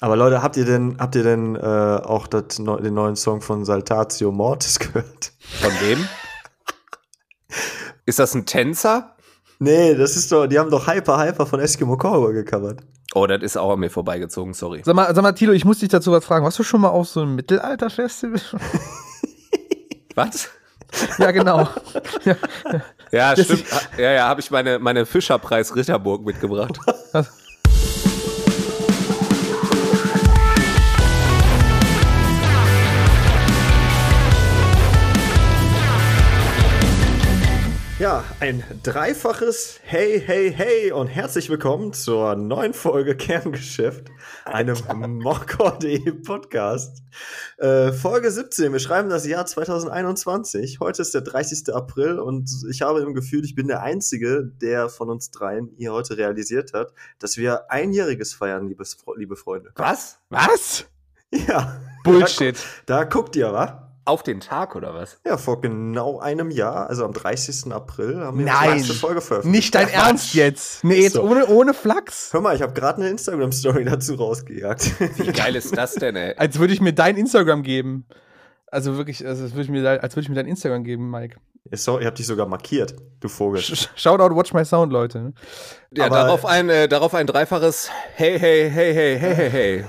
Aber Leute, habt ihr denn, habt ihr denn äh, auch das, neu- den neuen Song von Saltatio Mortis gehört? Von wem? Ist das ein Tänzer? Nee, das ist doch, die haben doch Hyper Hyper von Eskimo Cowboy gecovert. Oh, das ist auch an mir vorbeigezogen, sorry. Sag mal, sag mal, Tilo, ich muss dich dazu was fragen. Warst du schon mal auf so einem Mittelalter-Festival? Was? ja, genau. ja. Ja, stimmt. Ja, ja, habe ich meine, meine Fischerpreis Ritterburg mitgebracht. Ja, ein dreifaches Hey, hey, hey und herzlich willkommen zur neuen Folge Kerngeschäft, einem Mockor.de Podcast. Äh, Folge 17, wir schreiben das Jahr 2021. Heute ist der 30. April und ich habe im Gefühl, ich bin der Einzige, der von uns dreien hier heute realisiert hat, dass wir einjähriges feiern, liebes, liebe Freunde. Was? Was? Ja. Bullshit. Da, da guckt ihr, wa? Auf den Tag oder was? Ja, vor genau einem Jahr, also am 30. April, haben wir Nein. die erste Folge veröffentlicht. Nicht dein Ernst jetzt. Nee, jetzt So. ohne, ohne Flachs. Hör mal, ich habe gerade eine Instagram-Story dazu rausgejagt. Wie geil ist das denn, ey? Als würde ich mir dein Instagram geben. Also wirklich, also als würde ich mir, als würde ich mir dein Instagram geben, Mike. So, ich habe dich sogar markiert, du Vogel. Sh- Shoutout, watch my sound, Leute. Ja, Aber- darauf ein, äh, darauf ein dreifaches Hey, hey, hey, hey, hey, hey, hey.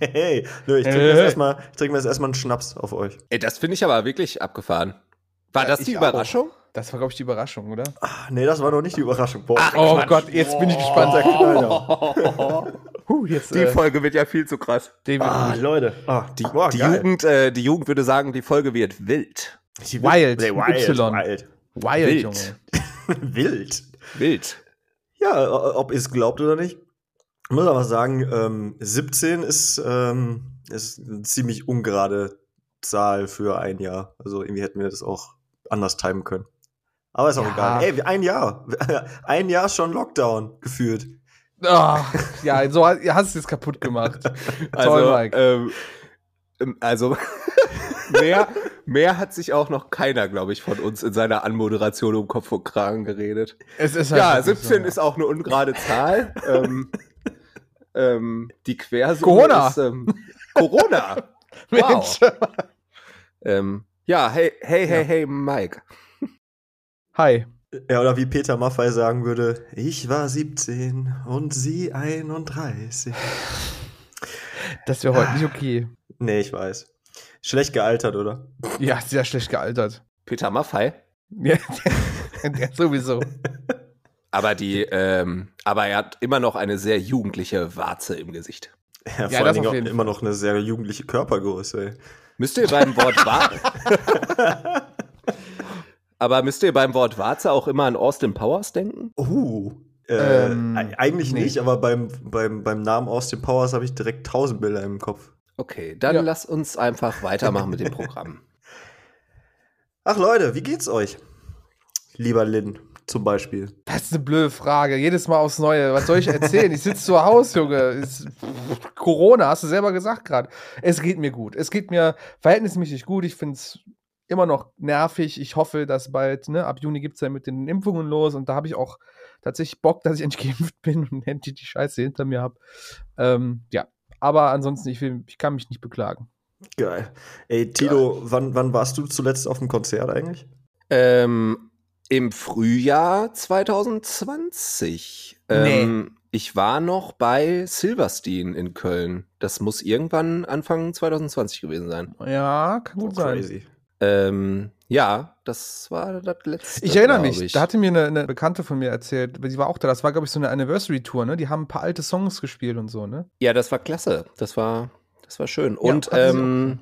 Hey, nö, ich trinke mir Hey. jetzt erstmal trink mir jetzt erstmal einen Schnaps auf euch. Ey, das finde ich aber wirklich abgefahren. War Ja, das ich die auch. Überraschung? Das war, glaube ich, die Überraschung, oder? Ah, nee, das war noch nicht die Überraschung. Boah, Oh Gott, jetzt bin ich gespannt. der Knaller. Huh, jetzt, Die äh, Folge wird ja viel zu krass. Ah, Leute. Ah, die, boah, Die. Jugend, äh, die Jugend würde sagen, die Folge wird wild. Wild, Nee, wild, Y. wild. Wild, Wild. Junge. Wild. Wild. Ja, ob ihr es glaubt oder nicht. Ich muss aber sagen, ähm, 17 ist, ähm, ist eine ziemlich ungerade Zahl für ein Jahr. Also irgendwie hätten wir das auch anders timen können. Aber ist auch Ja. egal. Ey, ein Jahr. Ein Jahr schon Lockdown gefühlt. Ah, ja, so hast du es jetzt kaputt gemacht. Toll, Also, Mike. ähm, ähm, also mehr, mehr hat sich auch noch keiner, glaube ich, von uns in seiner Anmoderation um Kopf und Kragen geredet. es ist Ja, wirklich 17 so. ist auch eine ungerade Zahl. ähm, ähm, die Quersumme Corona. ist ähm, Corona. Mensch. Ähm, ja, hey, hey, hey, hey, Mike. Hi. Ja, oder wie Peter Maffay sagen würde, ich war 17 und sie 31. Das wäre heute nicht okay. Nee, ich weiß. Schlecht gealtert, oder? Ja, sehr schlecht gealtert. Peter Maffei. Ja, ja, sowieso. Aber die, ähm, aber er hat immer noch eine sehr jugendliche Warze im Gesicht. Ja, Ja, vor allen Dingen auf auch immer noch eine sehr jugendliche Körpergröße, ey. Müsst ihr beim Wort Warze. aber müsst ihr beim Wort Warze auch immer an Austin Powers denken? Uh. Äh, Ähm, eigentlich nee. nicht, aber beim, beim, beim Namen Austin Powers habe ich direkt tausend Bilder im Kopf. Okay, dann Ja. lass uns einfach weitermachen mit dem Programm. Ach Leute, wie geht's euch? Lieber Lin, zum Beispiel. Das ist eine blöde Frage. Jedes Mal aufs Neue. Was soll ich erzählen? Ich sitze zu Hause, Junge. Ist, Corona, hast du selber gesagt gerade. Es geht mir gut. Es geht mir verhältnismäßig gut. Ich finde es immer noch nervig. Ich hoffe, dass bald, ne, ab Juni gibt es ja mit den Impfungen los und da habe ich auch tatsächlich Bock, dass ich endlich geimpft bin und endlich die Scheiße hinter mir habe. Ähm, ja, aber ansonsten, ich, will, ich kann mich nicht beklagen. Geil. Ey, Tilo, wann, wann warst du zuletzt auf dem Konzert eigentlich? ähm, Im Frühjahr 2020. Ähm, Ich war noch bei Silverstein in Köln. Das muss irgendwann Anfang 2020 gewesen sein. Ja, kann gut Oh, sein. crazy. Ähm, ja, das war das letzte. Ich erinnere mich, ich. da hatte mir eine, eine Bekannte von mir erzählt, sie war auch da, das war, glaube ich, so eine Anniversary-Tour, ne? Die haben ein paar alte Songs gespielt und so, ne? Ja, das war klasse. Das war, das war schön. Ja, Und sie ähm,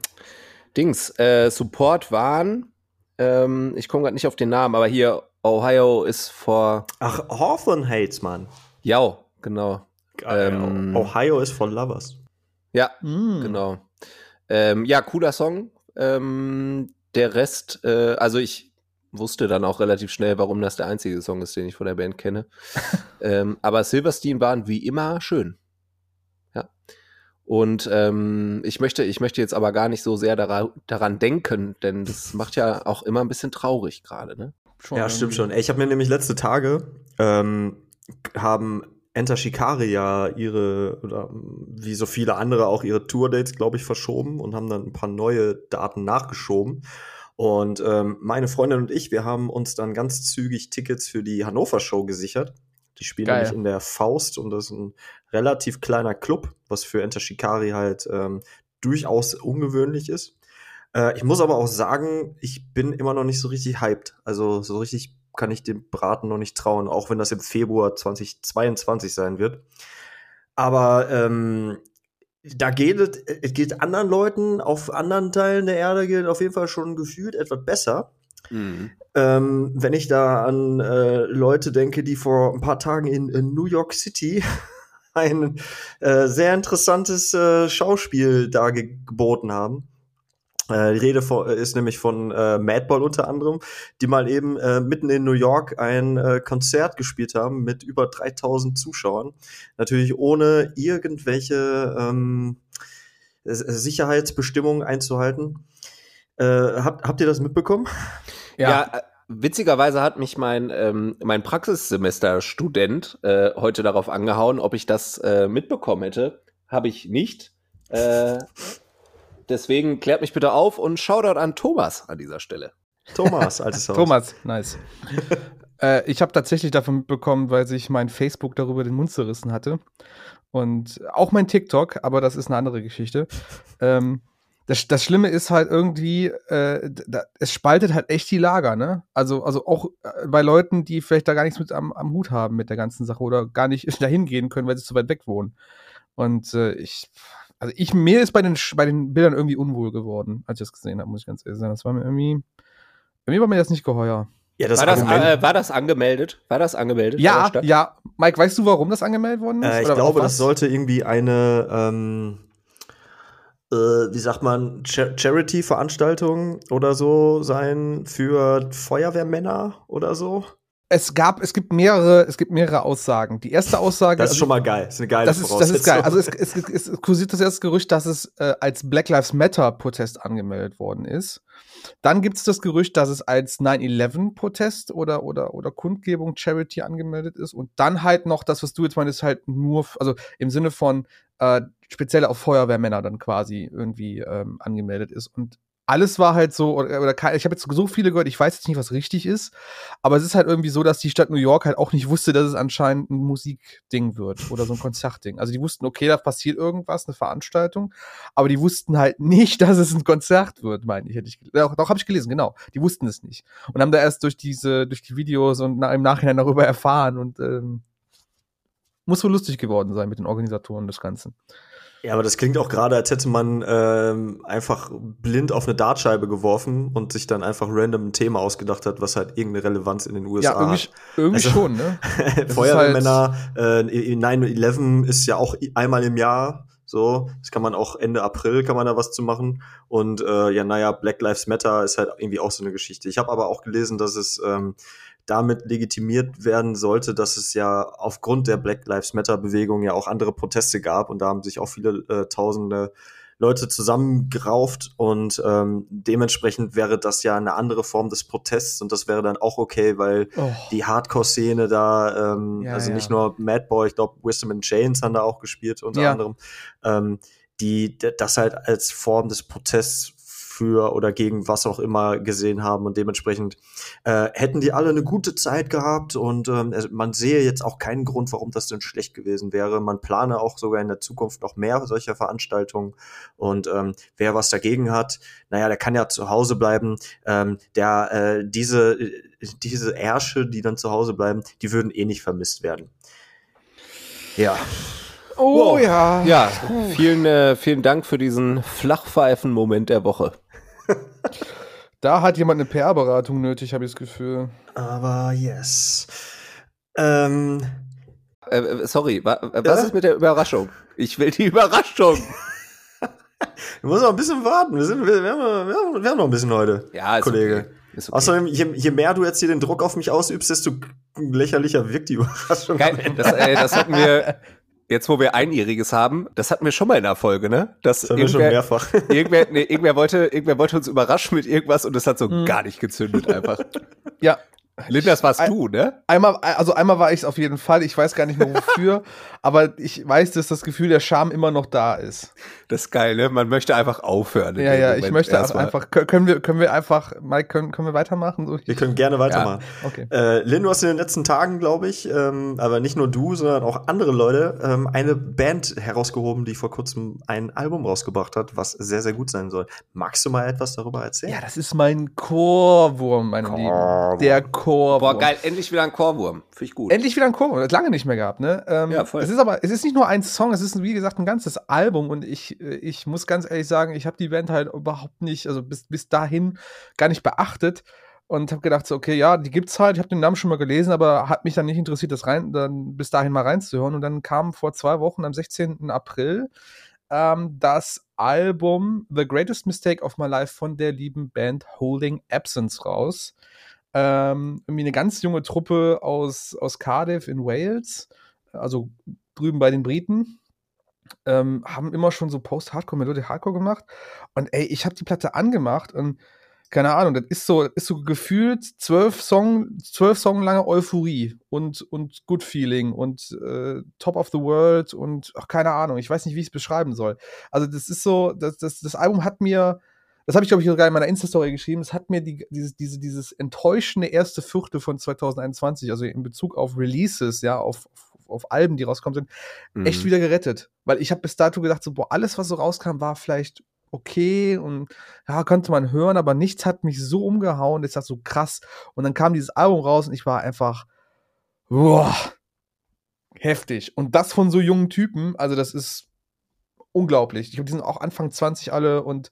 Dings, äh, Support waren, ähm, ich komme gerade nicht auf den Namen, aber hier Ohio ist vor, Ach, Hawthorne Hates, Mann. ja, genau. Ähm, Ohio ist von Lovers. Ja, Mm. genau. Ähm, ja, cooler Song. Ähm, der Rest, äh, also ich wusste dann auch relativ schnell, warum das der einzige Song ist, den ich von der Band kenne. ähm, aber Silverstein waren wie immer schön. Ja. Und ähm, ich möchte, ich möchte jetzt aber gar nicht so sehr dara daran denken, denn das macht ja auch immer ein bisschen traurig gerade, ne? Schon Ja, stimmt schon. Ey, ich habe mir nämlich letzte Tage ähm, haben Enter Shikari ja ihre, oder wie so viele andere auch ihre Tourdates, glaube ich, verschoben und haben dann ein paar neue Daten nachgeschoben. Und ähm, meine Freundin und ich, wir haben uns dann ganz zügig Tickets für die Hannover Show gesichert. Die spielen Geil. nämlich in der Faust und das ist ein relativ kleiner Club, was für Enter Shikari halt ähm, durchaus ungewöhnlich ist. Äh, ich muss aber auch sagen, ich bin immer noch nicht so richtig hyped. Also so richtig kann ich dem Braten noch nicht trauen, auch wenn das im Februar 2022 sein wird. Aber ähm, da geht es, es geht anderen Leuten auf anderen Teilen der Erde geht auf jeden Fall schon gefühlt etwas besser. Mhm. Ähm, wenn ich da an äh, Leute denke, die vor ein paar Tagen in, in New York City ein äh, sehr interessantes äh, Schauspiel da ge geboten haben. Äh, die Rede ist nämlich von äh, Madball unter anderem, die mal eben äh, mitten in New York ein äh, Konzert gespielt haben mit über 3000 Zuschauern. Natürlich ohne irgendwelche ähm, Sicherheitsbestimmungen einzuhalten. Äh, habt, habt ihr das mitbekommen? Ja, äh, witzigerweise hat mich mein, ähm, mein Praxissemester-Student äh, heute darauf angehauen, ob ich das äh, mitbekommen hätte. Habe ich nicht. Deswegen klärt mich bitte auf und Shoutout an Thomas an dieser Stelle. Thomas, altes Haus. Thomas, nice. äh, ich habe tatsächlich davon mitbekommen, weil sich mein Facebook darüber den Mund zerrissen hatte. Und auch mein TikTok, aber das ist eine andere Geschichte. Ähm, das, das Schlimme ist halt irgendwie, äh, da, es spaltet halt echt die Lager, ne? Also, also auch äh, bei Leuten, die vielleicht da gar nichts mit am, am Hut haben mit der ganzen Sache oder gar nicht dahin gehen können, weil sie zu weit weg wohnen. Und äh, ich, also ich, mir ist bei den, bei den Bildern irgendwie unwohl geworden, als ich das gesehen habe, muss ich ganz ehrlich sagen. Das war mir irgendwie, irgendwie war mir das nicht geheuer. Ja, das war, das, äh, war das angemeldet? War das angemeldet? Ja, ja. Mike, weißt du, warum das angemeldet worden ist? Äh, ich Oder glaube, das sollte irgendwie eine, ähm, äh, wie sagt man, Cha- Charity-Veranstaltung oder so sein für Feuerwehrmänner oder so. Es gab, es gibt mehrere, es gibt mehrere Aussagen. Die erste Aussage, Das ist also schon mal geil. Das ist eine geile das ist, das ist geil. Also es, es, es, es kursiert das erste Gerücht, dass es äh, als Black Lives Matter Protest angemeldet worden ist. Dann gibt es das Gerücht, dass es als 9-11 Protest oder, oder, oder Kundgebung Charity angemeldet ist. Und dann halt noch das, was du jetzt meinst, halt nur, also im Sinne von äh, speziell auf Feuerwehrmänner dann quasi irgendwie ähm, angemeldet ist. Und alles war halt so, oder, oder ich habe jetzt so viele gehört, ich weiß jetzt nicht, was richtig ist, aber es ist halt irgendwie so, dass die Stadt New York halt auch nicht wusste, dass es anscheinend ein Musikding wird oder so ein Konzertding. Also die wussten, okay, da passiert irgendwas, eine Veranstaltung, aber die wussten halt nicht, dass es ein Konzert wird, meine ich. Hätte ich doch, doch habe ich gelesen, genau. Die wussten es nicht. Und haben da erst durch diese, durch die Videos und im Nachhinein darüber erfahren und ähm, muss wohl lustig geworden sein mit den Organisatoren des Ganzen. Ja, aber das klingt auch gerade, als hätte man ähm, einfach blind auf eine Dartscheibe geworfen und sich dann einfach random ein Thema ausgedacht hat, was halt irgendeine Relevanz in den USA ja, irgendwie, hat. irgendwie Also- schon, ne? Feuerwehrmänner, äh, 9-11 ist ja auch einmal im Jahr. So, das kann man auch Ende April kann man da was zu machen. Und äh, ja, naja, Black Lives Matter ist halt irgendwie auch so eine Geschichte. Ich habe aber auch gelesen, dass es ähm, damit legitimiert werden sollte, dass es ja aufgrund der Black Lives Matter Bewegung ja auch andere Proteste gab und da haben sich auch viele äh, Tausende Leute zusammengerauft und ähm, dementsprechend wäre das ja eine andere Form des Protests und das wäre dann auch okay, weil Oh. die Hardcore-Szene da, ähm, Ja, also ja. nicht nur Madboy, ich glaube, Wisdom and Chains haben da auch gespielt, unter Ja. anderem, ähm, die das halt als Form des Protests für oder gegen was auch immer gesehen haben und dementsprechend äh, hätten die alle eine gute Zeit gehabt und ähm, also man sehe jetzt auch keinen Grund, warum das denn schlecht gewesen wäre. Man plane auch sogar in der Zukunft noch mehr solcher Veranstaltungen und ähm, wer was dagegen hat, naja, der kann ja zu Hause bleiben. Ähm, der äh, diese diese Ärsche, die dann zu Hause bleiben, die würden eh nicht vermisst werden. Ja. Oh Wow. ja. Ja, vielen, äh, vielen Dank für diesen Flachpfeifen-Moment der Woche. Da hat jemand eine PR-Beratung nötig, habe ich das Gefühl. Aber yes. Ähm, Äh, äh, sorry, wa äh, was Ja? ist mit der Überraschung? Ich will die Überraschung. wir müssen noch ein bisschen warten. Wir, sind, wir, wir, haben, wir, haben, noch ein bisschen heute. Ja, ist Kollege. okay. Ist okay. Außerdem, je, je mehr du jetzt hier den Druck auf mich ausübst, desto lächerlicher wirkt die Überraschung. Geil, das, äh, das hatten wir, jetzt wo wir Einjähriges haben, das hatten wir schon mal in der Folge, ne? Das, Das haben wir schon mehrfach. irgendwer, nee, irgendwer, wollte, irgendwer wollte uns überraschen mit irgendwas und das hat so Mhm. gar nicht gezündet einfach. Ja, Linders warst ein- du, ne? Einmal, also einmal war ich es auf jeden Fall. Ich weiß gar nicht mehr wofür, aber ich weiß, dass das Gefühl der Scham immer noch da ist. Das ist geil, ne? Man möchte einfach aufhören. Ja, ja, ich Moment möchte auch erstmal. einfach, kö- können wir, können wir einfach, Mike, können, können wir weitermachen? So, Wir können gerne weitermachen. okay. Äh, Lynn, du hast in den letzten Tagen, glaube ich, ähm, aber nicht nur du, sondern auch andere Leute, ähm, eine Band herausgehoben, die vor kurzem ein Album rausgebracht hat, was sehr, sehr gut sein soll. Magst du mal etwas darüber erzählen? Ja, das ist mein Chorwurm, meine Chorwurm. Lieben. Der Chorwurm. Boah, geil, endlich wieder ein Chorwurm. Finde ich gut. Endlich wieder ein Chorwurm. Das lange nicht mehr gehabt, ne? Ähm, Ja, voll. Es ist aber, es ist nicht nur ein Song, es ist, wie gesagt, ein ganzes Album und ich, äh, ich muss ganz ehrlich sagen, ich habe die Band halt überhaupt nicht, also bis, bis dahin gar nicht beachtet und habe gedacht, so, okay, ja, die gibt's halt, ich habe den Namen schon mal gelesen, aber hat mich dann nicht interessiert, das rein, dann bis dahin mal reinzuhören und dann kam vor zwei Wochen, am 16. April, ähm, das Album The Greatest Mistake of My Life von der lieben Band Holding Absence raus. Ähm, irgendwie eine ganz junge Truppe aus, aus Cardiff in Wales, also drüben bei den Briten. Ähm, haben immer schon so Post-Hardcore, Melodic Hardcore gemacht. Und ey, ich habe die Platte angemacht und keine Ahnung, das ist so, ist so gefühlt zwölf Song, zwölf Song lange Euphorie und, und Good Feeling und äh, Top of the World und ach, keine Ahnung, ich weiß nicht, wie ich es beschreiben soll. Also, das ist so, das, das, das Album hat mir, das habe ich, glaube ich, sogar in meiner Insta-Story geschrieben, es hat mir die, dieses, diese, dieses enttäuschende erste Viertel von 2021, also in Bezug auf Releases, ja, auf, auf, auf Alben, die rauskommen sind, Mhm. echt wieder gerettet. Weil ich habe bis dato gedacht, so, boah, alles, was so rauskam, war vielleicht okay und ja, konnte man hören, aber nichts hat mich so umgehauen. Ich dachte so krass. Und dann kam dieses Album raus und ich war einfach, boah, heftig. Und das von so jungen Typen, also das ist unglaublich. Ich glaube, die sind auch Anfang 20 alle und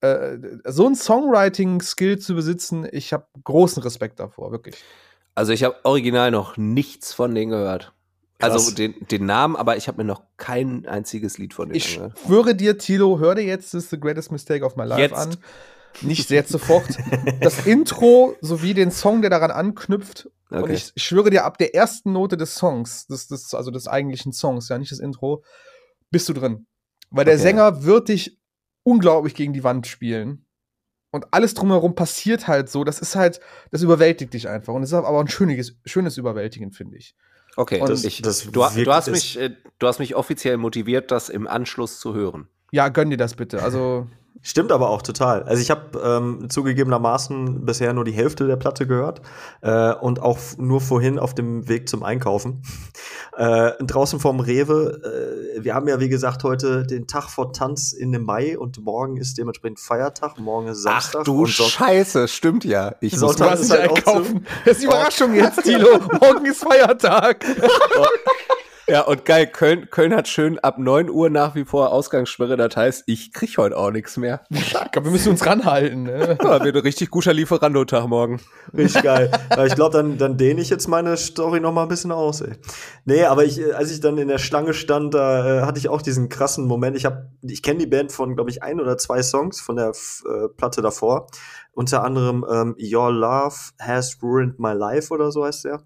äh, so ein Songwriting-Skill zu besitzen, ich habe großen Respekt davor, wirklich. Also ich habe original noch nichts von denen gehört. Krass. Also den, den Namen, aber ich habe mir noch kein einziges Lied von denen Ich angehört. schwöre dir, Tilo, hör dir jetzt das The Greatest Mistake of My Life Jetzt. an. Nicht jetzt sofort. Das Intro sowie den Song, der daran anknüpft. Und Okay. ich, ich schwöre dir, ab der ersten Note des Songs, des, des, also des eigentlichen Songs, ja, nicht das Intro, bist du drin. Weil der Okay. Sänger wird dich unglaublich gegen die Wand spielen. Und alles drumherum passiert halt so. Das ist halt, das überwältigt dich einfach. Und es ist aber ein schönes, schönes Überwältigen, finde ich. Okay, Und das, ich, das du, du, hast mich, äh, du hast mich offiziell motiviert, das im Anschluss zu hören. Ja, gönn dir das bitte. Also, Stimmt aber auch total. Also ich habe ähm, zugegebenermaßen bisher nur die Hälfte der Platte gehört äh, und auch nur vorhin auf dem Weg zum Einkaufen. Äh, draußen vorm Rewe. Äh, wir haben ja wie gesagt heute den Tag vor Tanz in dem Mai und morgen ist dementsprechend Feiertag. Morgen ist Samstag. Ach du Scheiße, stimmt ja. Ich Sonntag muss nicht halt einkaufen. Das ist die Überraschung jetzt, Tilo. Morgen ist Feiertag. ja, und geil, Köln, Köln hat schön ab 9 Uhr nach wie vor Ausgangssperre. Das heißt, ich krieg heute auch nichts mehr. Ich glaube, wir müssen uns ranhalten. Ne? Ja, wird ein richtig guter Lieferando-Tag morgen. Richtig geil. Aber ich glaube, dann, dann dehne ich jetzt meine Story noch mal ein bisschen aus, ey. Nee, aber ich, äh, als ich dann in der Schlange stand, da äh, hatte ich auch diesen krassen Moment. Ich habe, ich kenne die Band von, glaube ich, ein oder zwei Songs von der äh, Platte davor. Unter anderem ähm, Your Love Has Ruined My Life oder so heißt der.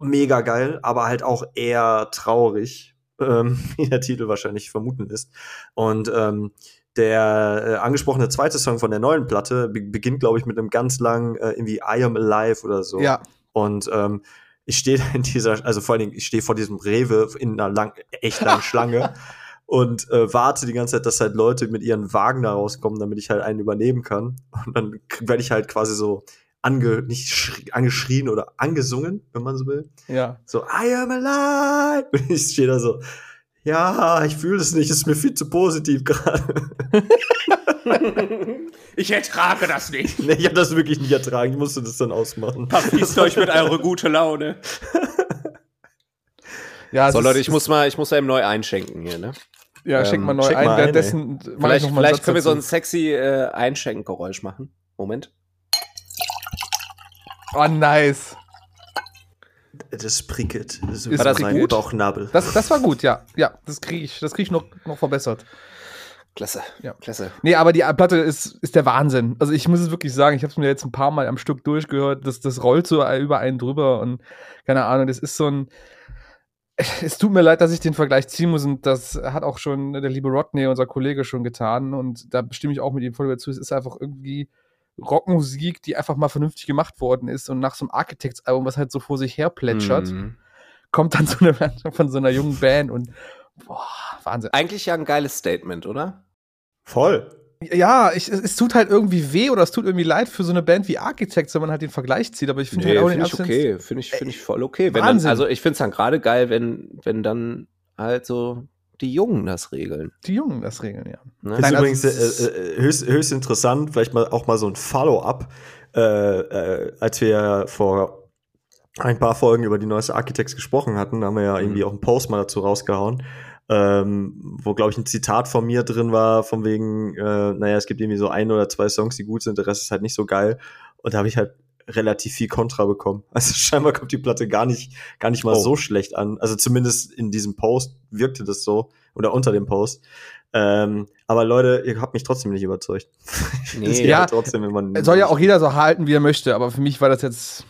Mega geil, aber halt auch eher traurig, ähm, wie der Titel wahrscheinlich vermuten ist. Und ähm, der äh, angesprochene zweite Song von der neuen Platte be beginnt, glaube ich, mit einem ganz langen äh, irgendwie I Am Alive oder so. Ja, Und ähm, ich stehe da in dieser, also vor allen Dingen, ich stehe vor diesem Rewe in einer lang, echt langen Schlange und äh, warte die ganze Zeit, dass halt Leute mit ihren Wagen da rauskommen, damit ich halt einen übernehmen kann. Und dann werde ich halt quasi so ange, nicht schrie- angeschrien oder angesungen, wenn man so will. ja. So, I am alive! Und ich stehe da so, ja, ich fühle es nicht, es ist mir viel zu positiv gerade. Ich ertrage das nicht. nee, ich habe das wirklich nicht ertragen, ich musste das dann ausmachen. Verpisst euch mit eurer gute Laune. ja So, Leute, ich muss mal, ich muss mal eben neu einschenken hier, ne? Ja, schenk ähm, mal neu ein. mal ein, Vielleicht, vielleicht können wir so ein sexy äh, Einschenkengeräusch machen. Moment. Oh, nice. Das prickelt. Das Ist War das mein gut? Bauchnabel. Das, das war gut, ja. Ja, das kriege ich, das krieg ich noch, noch verbessert. Klasse. Ja. Klasse. Nee, aber die Platte ist, ist der Wahnsinn. Also ich muss es wirklich sagen, ich habe es mir jetzt ein paar Mal am Stück durchgehört, das, das rollt so über einen drüber und keine Ahnung, das ist so ein. Es tut mir leid, dass ich den Vergleich ziehen muss und das hat auch schon der liebe Rodney, unser Kollege, schon getan und da stimme ich auch mit ihm voll dazu. Es ist einfach irgendwie Rockmusik, die einfach mal vernünftig gemacht worden ist und nach so einem Architects-Album, was halt so vor sich her plätschert, Mhm. kommt dann so eine von so einer jungen Band und boah, Wahnsinn. Eigentlich ja ein geiles Statement, oder? Voll. Ja, ich, es, es tut halt irgendwie weh oder es tut irgendwie leid für so eine Band wie Architects, wenn man halt den Vergleich zieht, aber ich finde Nee, halt auch finde den ich okay. Finde ich, finde ich voll okay. Wenn dann, Wahnsinn. also ich finde es dann gerade geil, wenn, wenn dann halt so die Jungen das regeln. die Jungen das regeln, ja. Ne? Das Nein, ist also übrigens ist- äh, äh, höchst, höchst interessant, vielleicht mal auch mal so ein Follow-up, äh, äh, als wir vor ein paar Folgen über die neueste Architects gesprochen hatten, da haben wir ja irgendwie auch einen Post mal dazu rausgehauen, ähm, wo, glaube ich, ein Zitat von mir drin war, von wegen, äh, naja, es gibt irgendwie so ein oder zwei Songs, die gut sind, der Rest ist halt nicht so geil. Und da habe ich halt relativ viel Kontra bekommen. Also scheinbar kommt die Platte gar nicht, gar nicht mal Oh. so schlecht an. Also zumindest in diesem Post wirkte das so, oder unter dem Post. Ähm, aber Leute, ihr habt mich trotzdem nicht überzeugt. Nee. find's Ja, halt trotzdem, wenn man Soll ja auch jeder so halten, wie er möchte, aber für mich war das jetzt.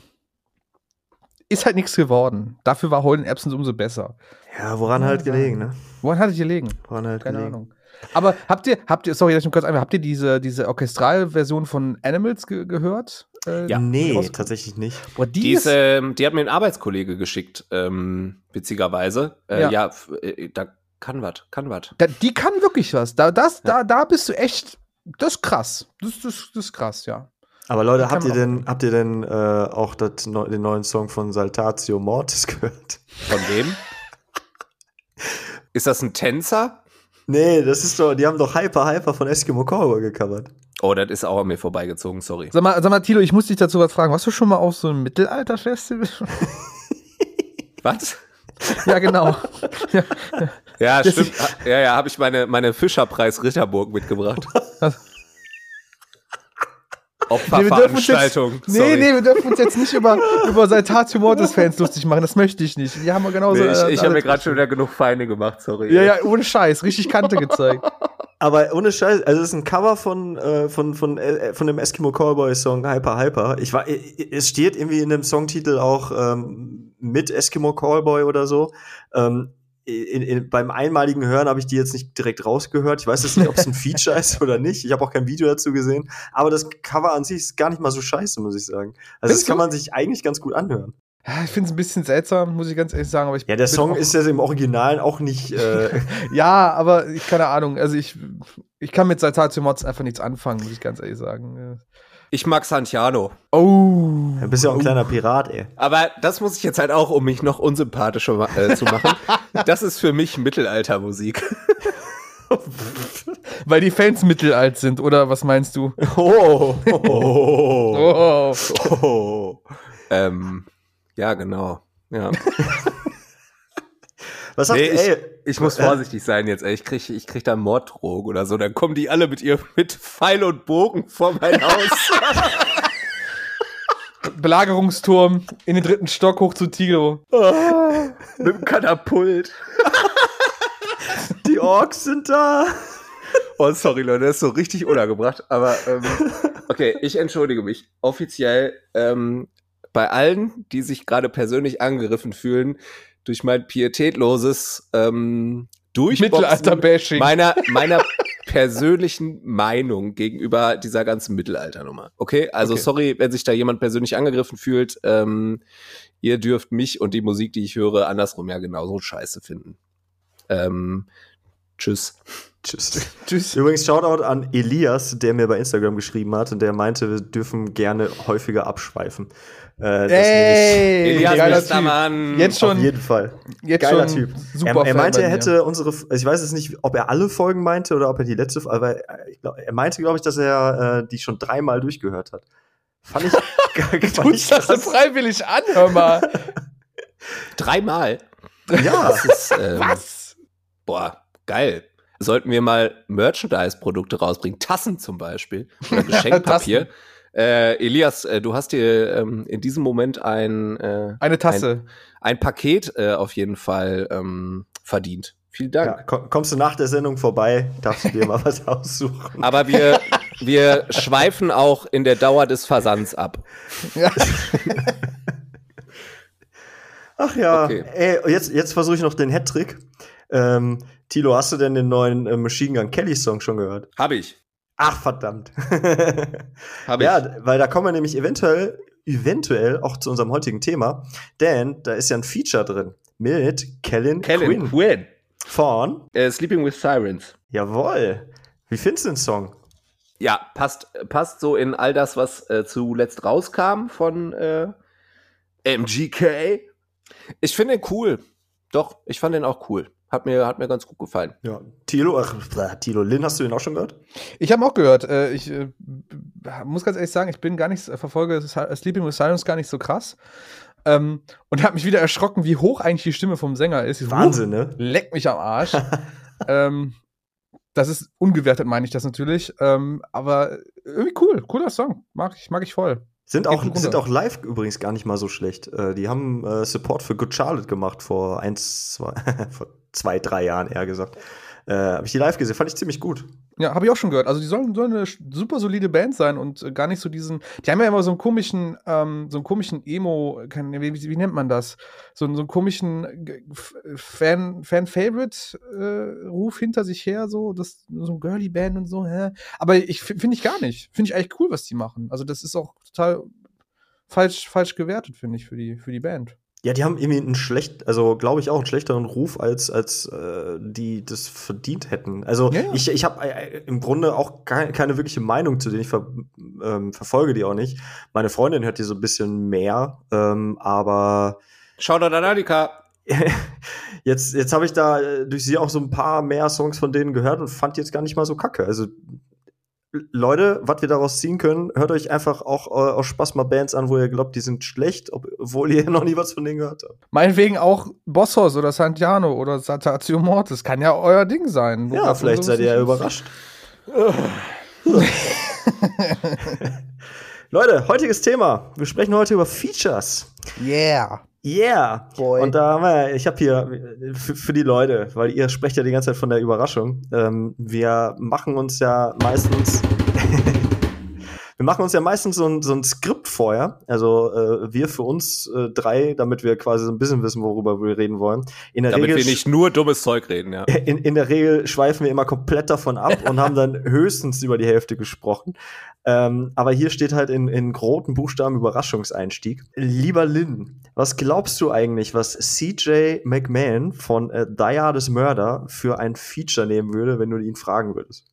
Ist halt nichts geworden. Dafür war Holden Absence umso besser. Ja, woran halt gelegen, ne? Woran hattet ihr gelegen? Woran halt Keine gelegen. Ahnung. Aber habt ihr, habt ihr, sorry, dass ich nur kurz einmal, habt ihr diese, diese Orchestralversion von Animals ge gehört? Äh, Ja. Nee, rauskommt? tatsächlich nicht. Boah, die, Die, ist, ist, ähm, die hat mir ein Arbeitskollege geschickt, ähm, witzigerweise. Äh, Ja. ja, f- äh, da kann was, kann was. die kann wirklich was. Da, das, da, da bist du echt, das ist krass. Das, das, das ist krass, ja. Aber Leute, habt ihr denn, habt ihr denn äh, auch das, neu- den neuen Song von Saltatio Mortis gehört? Von wem? Ist das ein Tänzer? Nee, das ist doch, die haben doch Hyper Hyper von Eskimo Cowboy gecovert. Oh, das ist auch an mir vorbeigezogen, sorry. Sag mal, sag mal, Tilo, ich muss dich dazu was fragen. Warst du schon mal auf so einem Mittelalterfestival? Was? ja, genau. Ja, Das stimmt. Ja, ja, habe ich meine, meine Fischerpreis Ritterburg mitgebracht. Opferveranstaltung. Nee, sorry. nee, wir dürfen uns jetzt nicht über, über Saltatio Mortis-Fans lustig machen. Das möchte ich nicht. Die haben wir genauso. Nee, ich äh, ich habe mir gerade schon wieder genug Feinde gemacht, sorry. Ja, ja, ohne Scheiß. Richtig Kante gezeigt. Aber ohne Scheiß, also es ist ein Cover von, äh, von, von, äh, von dem Eskimo Cowboy Song Hyper Hyper. Ich war, äh, es steht irgendwie in dem Songtitel auch ähm, mit Eskimo Cowboy oder so. Ähm, in, in, beim einmaligen Hören habe ich die jetzt nicht direkt rausgehört. Ich weiß jetzt nicht, ob es ein Feature ist oder nicht. Ich habe auch kein Video dazu gesehen. Aber das Cover an sich ist gar nicht mal so scheiße, muss ich sagen. Also das Findest kann du? man sich eigentlich ganz gut anhören. Ja, ich finde es ein bisschen seltsam, muss ich ganz ehrlich sagen. Aber ich Ja, der Song ist ja im Original auch nicht. Äh, Ja, aber ich, keine Ahnung. Also ich, ich kann mit Saltatio Mortis einfach nichts anfangen, muss ich ganz ehrlich sagen. Ich mag Santiano. Oh. du bist ja auch ein kleiner Pirat, ey. Aber das muss ich jetzt halt auch, um mich noch unsympathischer äh, zu machen. Das ist für mich Mittelaltermusik. Weil die Fans mittelalt sind, oder was meinst du? Oh, oh, Oh. oh. ähm, ja, genau. Ja. Was sagt Nee, ich, ey? ich muss äh, vorsichtig sein jetzt, ey. Ich krieg, ich krieg da Morddrohung oder so. Dann kommen die alle mit ihr mit Pfeil und Bogen vor mein Haus. Belagerungsturm in den dritten Stock hoch zu Tilo. mit dem Katapult. Die Orks sind da. Oh, sorry, Leute, das ist so richtig untergebracht. Aber ähm, okay, ich entschuldige mich. Offiziell ähm, bei allen, die sich gerade persönlich angegriffen fühlen durch mein pietätloses ähm, Durchboxen Mittelalter-Bashing. meiner, meiner persönlichen Meinung gegenüber dieser ganzen Mittelalternummer. Okay, also Okay. sorry, wenn sich da jemand persönlich angegriffen fühlt. Ähm, ihr dürft mich und die Musik, die ich höre, andersrum ja genauso scheiße finden. Ähm, tschüss. Tschüss. Tschüss. Übrigens, Shoutout an Elias, der mir bei Instagram geschrieben hat und der meinte, wir dürfen gerne häufiger abschweifen. Äh, das Ey, Elias geiler. Typ. Jetzt ich auf schon, jeden Fall. jetzt Geiler schon Typ. super Er, er meinte, er hätte unsere, also ich weiß jetzt nicht, ob er alle Folgen meinte oder ob er die letzte, aber glaub, er meinte, glaube ich, dass er äh, die schon dreimal durchgehört hat. Fand ich, fand ich das freiwillig an, hör mal. Dreimal. Ja, Das ist, ähm, Was? Boah, geil. Sollten wir mal Merchandise-Produkte rausbringen, Tassen zum Beispiel oder Geschenkpapier. Äh, Elias, äh, du hast dir ähm, in diesem Moment ein, äh, Eine Tasse. ein Paket äh, auf jeden Fall ähm, verdient. Vielen ja. Dank. komm- kommst du nach der Sendung vorbei, darfst du dir mal was aussuchen. Aber wir, wir schweifen auch in der Dauer des Versands ab. Ja. Ach ja, Okay. ey, jetzt, jetzt versuche ich noch den Hattrick. Ähm, Tilo, hast du denn den neuen äh, Machine Gun Kelly Song schon gehört? Hab ich. Ach, verdammt. Hab ich. ja, weil da kommen wir nämlich eventuell, eventuell auch zu unserem heutigen Thema, denn da ist ja ein Feature drin mit Kellen, Kellen Quinn Quinn. von, Äh, Sleeping with Sirens. jawohl. Wie findest du den Song? Ja, passt, passt so in all das, was äh, zuletzt rauskam von äh, MGK. Ich finde ihn cool. Doch, ich fand den auch cool. Hat mir, hat mir ganz gut gefallen. Ja, Tilo, ach, äh, Tilo, Lin, hast du den auch schon gehört? Ich habe auch gehört, äh, ich äh, muss ganz ehrlich sagen, ich bin gar nicht, verfolge Sleeping with Silence gar nicht so krass. Ähm, und habe mich wieder erschrocken, wie hoch eigentlich die Stimme vom Sänger ist. Ich- Wahnsinn, ne? Leck mich am Arsch. ähm, das ist ungewertet, meine ich das natürlich. Ähm, aber irgendwie cool, cooler Song. Mag ich, mag ich voll. Sind auch, sind auch live übrigens gar nicht mal so schlecht. Äh, die haben äh, Support für Good Charlotte gemacht vor eins, zwei, vor zwei, drei Jahren eher gesagt. Äh, Habe ich die live gesehen, fand ich ziemlich gut. Ja, habe ich auch schon gehört. Also die sollen, sollen eine super solide Band sein und äh, gar nicht so diesen. Die haben ja immer so einen komischen, ähm, so einen komischen Emo, kein- wie, wie, nennt man das? So, einen- so einen komischen äh, Fan-Favorite-Ruf hinter sich her, so, das, so ein Girly-Band und so, hä? Aber ich finde ich gar nicht. Finde ich eigentlich cool, was die machen. Also, das ist auch total falsch, falsch gewertet, finde ich, für die, für die Band. Ja, die haben irgendwie einen schlecht, also glaube ich auch einen schlechteren Ruf, als, als äh, die das verdient hätten. Also Ja, ja. ich, ich habe äh, im Grunde auch keine, keine wirkliche Meinung zu denen. Ich ver, ähm, verfolge die auch nicht. Meine Freundin hört die so ein bisschen mehr, ähm, aber Shoutout an Annika. jetzt, jetzt habe ich da äh, durch sie auch so ein paar mehr Songs von denen gehört und fand die jetzt gar nicht mal so kacke. Also Leute, was wir daraus ziehen können, hört euch einfach auch äh, aus Spaß mal Bands an, wo ihr glaubt, die sind schlecht, ob, obwohl ihr noch nie was von denen gehört habt. Meinetwegen auch Bossos oder Santiano oder Satatio Mortis. Kann ja euer Ding sein. Ja, vielleicht seid ihr ja überrascht. Leute, heutiges Thema. Wir sprechen heute über Features. Yeah. Yeah. Boy. Und da haben wir, ich habe hier für, für die Leute, weil ihr sprecht ja die ganze Zeit von der Überraschung. Ähm, wir machen uns ja meistens Wir machen uns ja meistens so ein, so ein Skript vorher, also äh, wir für uns äh, drei, damit wir quasi so ein bisschen wissen, worüber wir reden wollen. In der Damit Regel wir nicht nur dummes Zeug reden, ja. in, in der Regel schweifen wir immer komplett davon ab und haben dann höchstens über die Hälfte gesprochen. Ähm, aber hier steht halt in, in großen Buchstaben Überraschungseinstieg. Lieber Lynn, was glaubst du eigentlich, was CJ McMahon von äh, is Murder für ein Feature nehmen würde, wenn du ihn fragen würdest?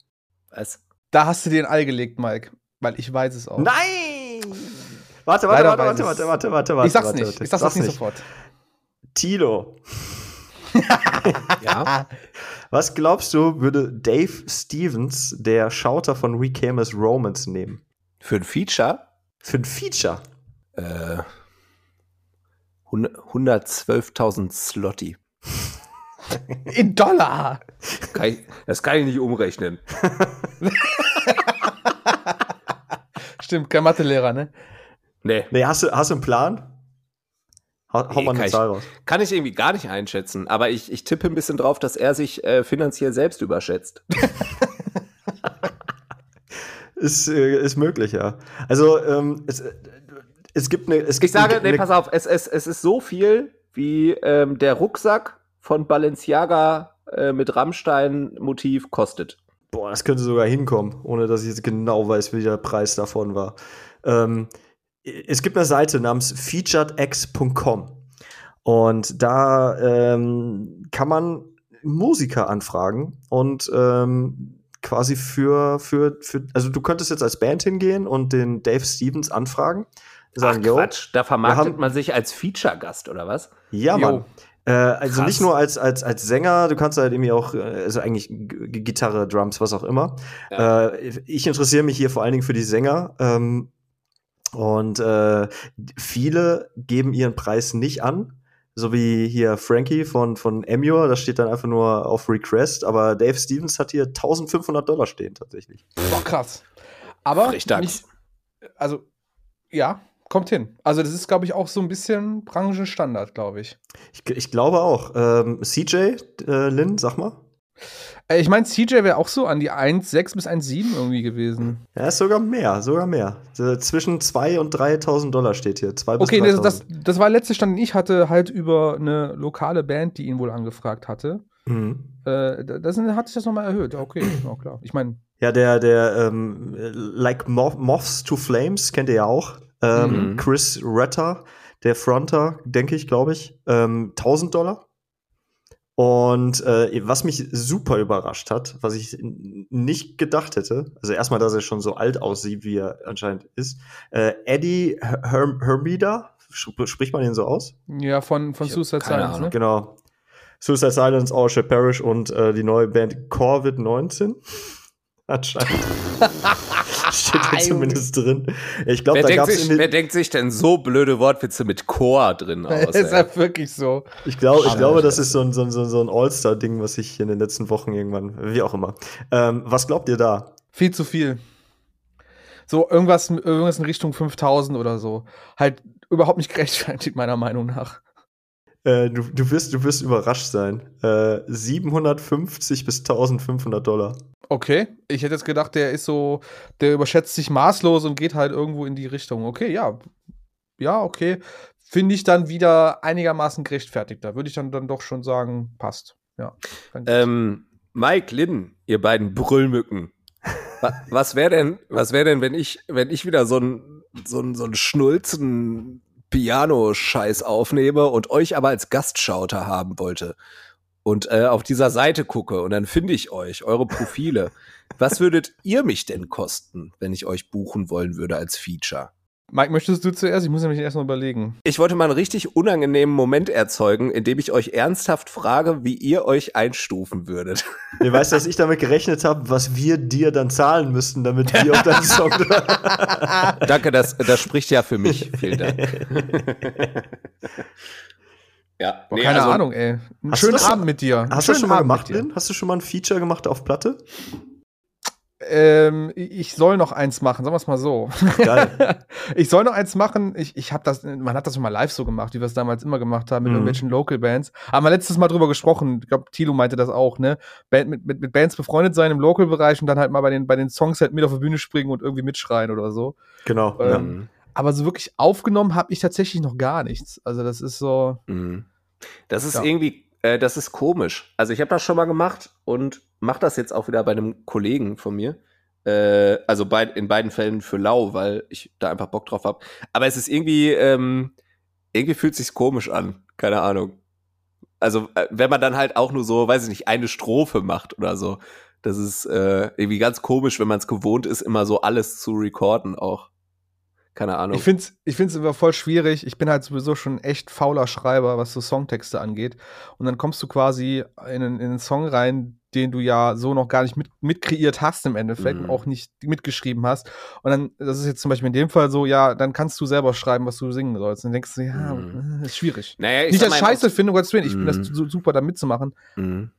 Was? Da hast du dir ein Ei gelegt, Mike. Weil ich weiß es auch. Nein! Warte, warte, Leider warte, warte, warte, warte, warte, warte. ich sag's warte, nicht. warte. Ich sag's, Sag's nicht sofort. Tilo, Ja. was glaubst du, würde Dave Stevens, der Schauter von We Came as Romans, nehmen? Für ein Feature? Für ein Feature? Äh, 100 112.000 Slotty. In Dollar. Kann ich, das kann ich nicht umrechnen. Stimmt, kein Mathelehrer, ne? Nee, Nee, hast du, hast du einen Plan? Hau, hau Nee, mal kann eine ich- Zahl raus. kann ich irgendwie gar nicht einschätzen. Aber ich, ich tippe ein bisschen drauf, dass er sich äh, finanziell selbst überschätzt. Ist, äh, ist möglich, ja. Also, ähm, es, äh, es gibt eine. Es Ich gibt sage, eine, nee, pass auf, es, es, es ist so viel wie ähm, der Rucksack von Balenciaga äh, mit Rammstein-Motiv kostet. Boah, das könnte sogar hinkommen, ohne dass ich jetzt genau weiß, wie der Preis davon war. Ähm, es gibt eine Seite namens featuredx.com und da ähm, kann man Musiker anfragen und ähm, quasi für, für, für, also du könntest jetzt als Band hingehen und den Dave Stevens anfragen. Sagen, Ach, Quatsch, da vermarktet haben- man sich als Feature-Gast, oder was? Ja, Jo. Mann. Äh, also Krass. nicht nur als, als, als Sänger, du kannst halt irgendwie auch, äh, also eigentlich G Gitarre, Drums, was auch immer. Äh, ich interessiere mich hier vor allen Dingen für die Sänger. Ähm, und äh, viele geben ihren Preis nicht an. So wie hier Frankie von, von Emure, das steht dann einfach nur auf Request. Aber Dave Stevens hat hier 1500 Dollar stehen tatsächlich. Boah, krass. Aber mich, also ja, kommt hin. Also das ist, glaube ich, auch so ein bisschen Branchenstandard, glaube ich. Ich, ich glaube auch. Ähm, CJ, äh, Lynn, sag mal. Äh, ich meine, CJ wäre auch so an die 1,6 bis 1,7 irgendwie gewesen. Ja, ist sogar mehr, sogar mehr. Äh, Zwischen 2.000 und 3.000 Dollar steht hier. 2 Okay, bis das, 3.000. das, war der letzte Stand, den ich hatte, halt über eine lokale Band, die ihn wohl angefragt hatte. Mhm. Äh, das hat sich das nochmal erhöht. Okay, ja, klar. Ich meine. Ja, der, der, ähm, Like Moths to Flames kennt ihr ja auch. Ähm, mhm. Chris Retter, der Fronter, denke ich, glaube ich. Ähm, 1000 Dollar. Und äh, was mich super überrascht hat, was ich nicht gedacht hätte, also erstmal, dass er schon so alt aussieht, wie er anscheinend ist, äh, Eddie Her Hermida, spricht man ihn so aus? Ja, von, von Suicide Silence, ne? Genau. Suicide Silence, All Shall Perish und äh, die neue Band Corvid 19. Anscheinend. Steht da zumindest drin. Ich glaube, da gab es. Wer denkt sich denn so blöde Wortwitze mit Chor drin aus? ist ja wirklich so. Ich, glaub, ich glaube, das ist so ein, so ein, so ein All-Star-Ding, was ich in den letzten Wochen irgendwann, wie auch immer. Ähm, was glaubt ihr da? Viel zu viel. So irgendwas, irgendwas in Richtung 5000 oder so. Halt überhaupt nicht gerechtfertigt, meiner Meinung nach. Äh, du, du, wirst, du wirst überrascht sein. Äh, 750 bis 1500 Dollar. Okay, ich hätte jetzt gedacht, der ist so, der überschätzt sich maßlos und geht halt irgendwo in die Richtung. Okay, ja. Ja, okay. Finde ich dann wieder einigermaßen gerechtfertigt. Da würde ich dann, dann doch schon sagen, passt. Ja. Ähm, Mike, Lynn, ihr beiden Brüllmücken. was wäre denn, was wäre denn, wenn ich, wenn ich wieder so ein, so ein, so ein Schnulzen Piano-Scheiß aufnehme und euch aber als Gastschauter haben wollte und äh, auf dieser Seite gucke und dann finde ich euch, eure Profile. Was würdet ihr mich denn kosten, wenn ich euch buchen wollen würde als Feature? Mike, möchtest du zuerst? Ich muss nämlich erstmal überlegen. Ich wollte mal einen richtig unangenehmen Moment erzeugen, indem ich euch ernsthaft frage, wie ihr euch einstufen würdet. Ihr weißt, dass ich damit gerechnet habe, was wir dir dann zahlen müssten, damit wir auf deinen Song. Danke, das, das spricht ja für mich. Vielen Dank. Ja, Boah, nee, keine also, Ahnung, ey. Einen schönen Abend mit dir. Hast du schon mal gemacht, Lin? Hast du schon mal ein Feature gemacht auf Platte? Ähm, ich soll noch eins machen, sagen wir es mal so. Geil. ich soll noch eins machen. Ich, ich habe das, man hat das schon mal live so gemacht, wie wir es damals immer gemacht haben mit mhm. irgendwelchen Local Bands. Haben wir letztes Mal drüber gesprochen. Ich glaube, Tilo meinte das auch, ne? Band, mit, mit, mit Bands befreundet sein im Local-Bereich und dann halt mal bei den, bei den Songs halt mit auf die Bühne springen und irgendwie mitschreien oder so. Genau. Ähm, ja. Aber so wirklich aufgenommen habe ich tatsächlich noch gar nichts. Also das ist so. Mhm. Das ist ja. irgendwie, äh, das ist komisch. Also ich habe das schon mal gemacht und mache das jetzt auch wieder bei einem Kollegen von mir. Äh, also bei, in beiden Fällen für lau, weil ich da einfach Bock drauf habe. Aber es ist irgendwie, ähm, irgendwie fühlt sich komisch an. Keine Ahnung. Also äh, wenn man dann halt auch nur so, weiß ich nicht, eine Strophe macht oder so. Das ist äh, irgendwie ganz komisch, wenn man es gewohnt ist, immer so alles zu recorden auch. Keine Ahnung. Ich finde es ich find's immer voll schwierig. Ich bin halt sowieso schon echt fauler Schreiber, was so Songtexte angeht. Und dann kommst du quasi in, in einen Song rein, den du ja so noch gar nicht mit, mitkreiert hast im Endeffekt, mhm. auch nicht mitgeschrieben hast. Und dann, das ist jetzt zum Beispiel in dem Fall so, ja, dann kannst du selber schreiben, was du singen sollst. Und dann denkst du, ja, mhm. ist schwierig. Naja, nicht, dass ich scheiße finde, Gottes Willen, ich mhm. bin das so super, da mitzumachen. Mhm.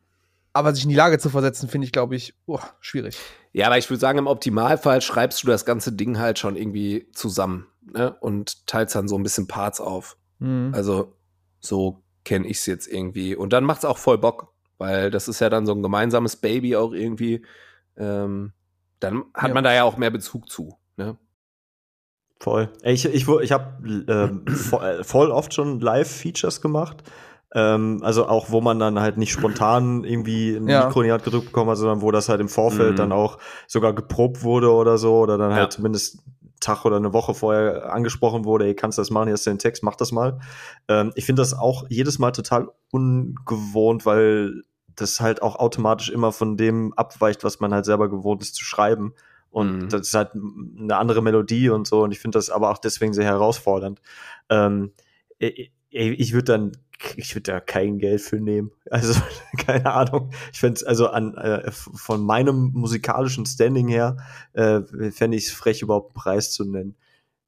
Aber sich in die Lage zu versetzen, finde ich, glaube ich, oh, schwierig. Ja, aber ich würde sagen, im Optimalfall schreibst du das ganze Ding halt schon irgendwie zusammen ne? und teilst dann so ein bisschen Parts auf. Mhm. Also so kenne ich es jetzt irgendwie. Und dann macht es auch voll Bock, weil das ist ja dann so ein gemeinsames Baby auch irgendwie. Ähm, dann hat ja. man da ja auch mehr Bezug zu. Ne? Voll. Ich, ich, ich habe ähm, voll, voll oft schon Live-Features gemacht. Ähm, also auch, wo man dann halt nicht spontan irgendwie ein ja. Mikro in die Hand gedrückt bekommen hat, sondern wo das halt im Vorfeld mhm. dann auch sogar geprobt wurde oder so, oder dann halt ja. zumindest Tag oder eine Woche vorher angesprochen wurde, ey, kannst du das machen, hier ist den Text, mach das mal. Ähm, ich finde das auch jedes Mal total ungewohnt, weil das halt auch automatisch immer von dem abweicht, was man halt selber gewohnt ist zu schreiben. Und mhm. das ist halt eine andere Melodie und so. Und ich finde das aber auch deswegen sehr herausfordernd. Ähm, ich, ich würde dann ich würde da kein Geld für nehmen. Also, keine Ahnung. Ich fände also an, äh, von meinem musikalischen Standing her, äh, fände ich es frech, überhaupt einen Preis zu nennen.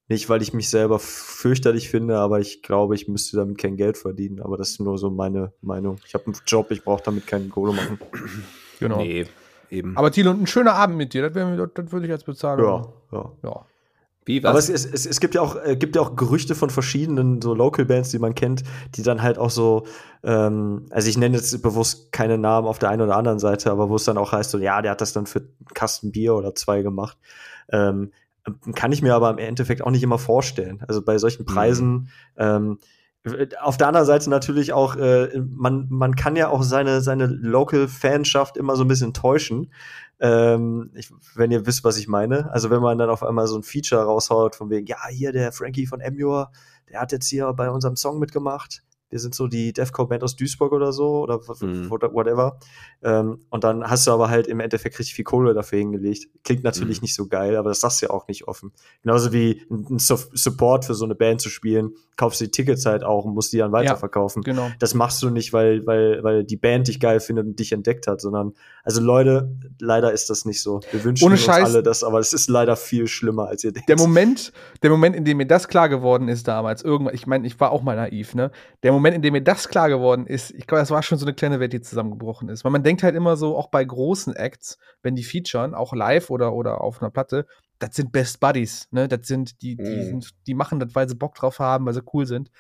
Nicht, weil ich mich selber fürchterlich finde, aber ich glaube, ich müsste damit kein Geld verdienen. Aber das ist nur so meine Meinung. Ich habe einen Job, ich brauche damit keinen Kohle machen. Genau. Nee, eben. Aber Thiel, und ein schöner Abend mit dir, das, das würde ich jetzt bezahlen. Ja, ja. ja. Wie, was? Aber es, es, es gibt ja auch äh, gibt ja auch Gerüchte von verschiedenen so Local Bands, die man kennt, die dann halt auch so, ähm, also ich nenne jetzt bewusst keine Namen auf der einen oder anderen Seite, aber wo es dann auch heißt, so ja, der hat das dann für einen Kasten Bier oder zwei gemacht. Ähm, kann ich mir aber im Endeffekt auch nicht immer vorstellen. Also bei solchen mhm. Preisen, mhm. ähm, Auf der anderen Seite natürlich auch, äh, man, man kann ja auch seine, seine Local-Fanschaft immer so ein bisschen täuschen. Ähm, ich, wenn ihr wisst, was ich meine. Also wenn man dann auf einmal so ein Feature raushaut, von wegen, ja, hier der Frankie von Emure, der hat jetzt hier bei unserem Song mitgemacht wir sind so die Deathcore-Band aus Duisburg oder so oder mhm. whatever. Ähm, und dann hast du aber halt im Endeffekt richtig viel Kohle dafür hingelegt. Klingt natürlich mhm. nicht so geil, aber das sagst du ja auch nicht offen. Genauso wie ein Support für so eine Band zu spielen, kaufst du die Tickets halt auch und musst die dann weiterverkaufen. Ja, genau. Das machst du nicht, weil, weil, weil die Band dich geil findet und dich entdeckt hat, sondern, also Leute, leider ist das nicht so. Wir wünschen uns alle das, aber es ist leider viel schlimmer, als ihr denkt. Der Moment, der Moment, in dem mir das klar geworden ist damals, irgendwann, ich meine, ich war auch mal naiv, ne? Der Moment, in dem mir das klar geworden ist, ich glaube, das war schon so eine kleine Welt, die zusammengebrochen ist. Weil man denkt halt immer so, auch bei großen Acts, wenn die featuren, auch live oder, oder auf einer Platte, das sind Best Buddies, ne? Das sind, die, die, Mhm. sind, die machen das, weil sie Bock drauf haben, weil sie cool sind.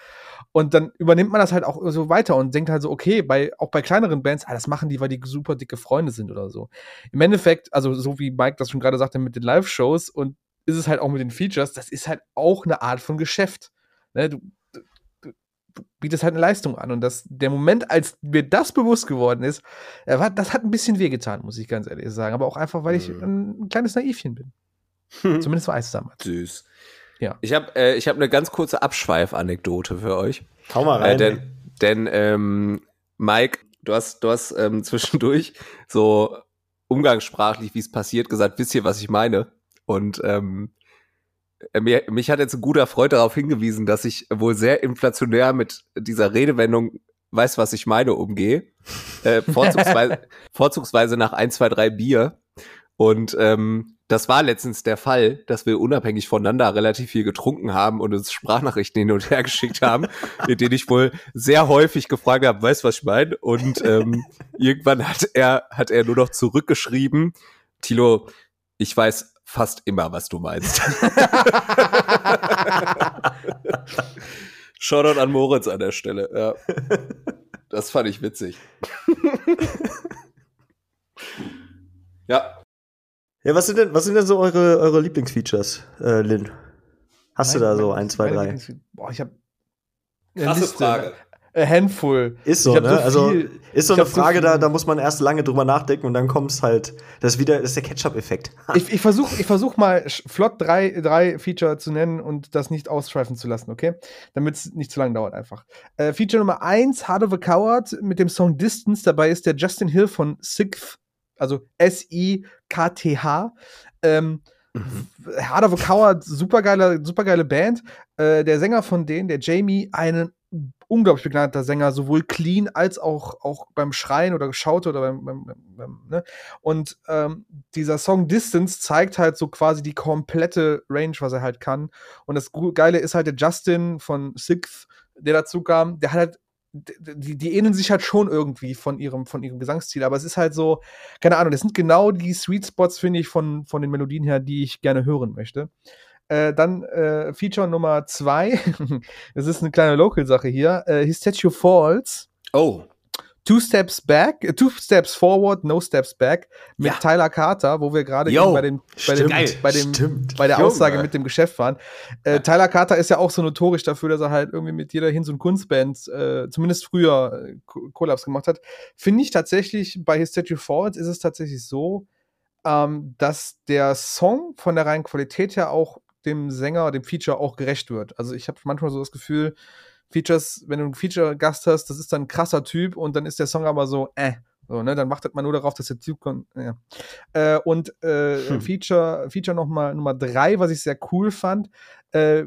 Und dann übernimmt man das halt auch so weiter und denkt halt so, okay, bei, auch bei kleineren Bands, ah, das machen die, weil die super dicke Freunde sind oder so. Im Endeffekt, also so wie Mike das schon gerade sagte mit den Live-Shows und ist es halt auch mit den Features, das ist halt auch eine Art von Geschäft. Ne? Du bietest halt eine Leistung an. Und das, der Moment, als mir das bewusst geworden ist, äh, war, das hat ein bisschen wehgetan, muss ich ganz ehrlich sagen. Aber auch einfach, weil ich Mhm. ein, ein kleines Naivchen bin. Zumindest war es damals. Süß. Ja. Ich habe äh, ich hab eine ganz kurze Abschweif-Anekdote für euch. Hau mal Äh, rein. denn, denn ähm, Mike, du hast, du hast ähm, zwischendurch so umgangssprachlich, wie es passiert, gesagt, wisst ihr, was ich meine? Und ähm, äh, mich hat jetzt ein guter Freund darauf hingewiesen, dass ich wohl sehr inflationär mit dieser Redewendung weiß, was ich meine, umgehe. Äh, vorzugsweise, vorzugsweise nach ein, zwei, drei Bier. Und ähm, das war letztens der Fall, dass wir unabhängig voneinander relativ viel getrunken haben und uns Sprachnachrichten hin und her geschickt haben, in denen ich wohl sehr häufig gefragt habe, weißt du, was ich meine? Und ähm, irgendwann hat er, hat er nur noch zurückgeschrieben, Tilo, ich weiß fast immer, was du meinst. Shoutout an Moritz an der Stelle. Ja. Das fand ich witzig. ja, Ja, was sind denn, was sind denn so eure, eure Lieblingsfeatures, äh, Lin? Hast du da so ein, zwei, drei? Boah, ich habe krasse Frage. A handful. Ist so, ne? so also ist so eine hab so Frage, da, da muss man erst lange drüber nachdenken und dann kommt's halt, das ist wieder, das ist der Ketchup-Effekt. Ich, ich versuche ich versuch mal flott drei, drei Feature zu nennen und das nicht ausschweifen zu lassen, okay? Damit es nicht zu lang dauert einfach. Äh, Feature Nummer eins, Heart of a Coward mit dem Song Distance. Dabei ist der Justin Hill von Sixth, also S-I-K-T-H. Ähm, Heart of a Coward, supergeile, supergeile Band. Äh, der Sänger von denen, der Jamie, ein unglaublich begnadeter Sänger, sowohl clean als auch, auch beim Schreien oder Geschaute oder beim, beim, beim, ne? Und ähm, dieser Song Distance zeigt halt so quasi die komplette Range, was er halt kann. Und das Geile ist halt der Justin von Sixth, der dazu kam, der hat halt die, die ähneln sich halt schon irgendwie von ihrem, von ihrem Gesangsstil, aber es ist halt so, keine Ahnung, das sind genau die Sweet Spots, finde ich, von, von den Melodien her, die ich gerne hören möchte. Äh, dann äh, Feature Nummer zwei, das ist eine kleine Local-Sache hier, äh, His Statue Falls. Oh, Two Steps Back, äh, Two Steps Forward, No Steps Back mit Ja. Tyler Carter, wo wir gerade bei, den, bei, dem, geil, bei, dem, stimmt. bei der Junge. Aussage mit dem Geschäft waren. Äh, Tyler Carter ist ja auch so notorisch dafür, dass er halt irgendwie mit jeder Hinz- und Kunstband, äh, zumindest früher, äh, Collabs gemacht hat. Finde ich tatsächlich, bei His Statue Falls ist es tatsächlich so, ähm, dass der Song von der reinen Qualität her auch dem Sänger, dem Feature auch gerecht wird. Also ich habe manchmal so das Gefühl, Features, wenn du einen Feature-Gast hast, das ist dann ein krasser Typ und dann ist der Song aber so, äh, so, ne, dann wartet man nur darauf, dass der Typ kommt. Ja. Äh, und äh, Hm. Feature, Feature noch mal, Nummer drei, was ich sehr cool fand, äh,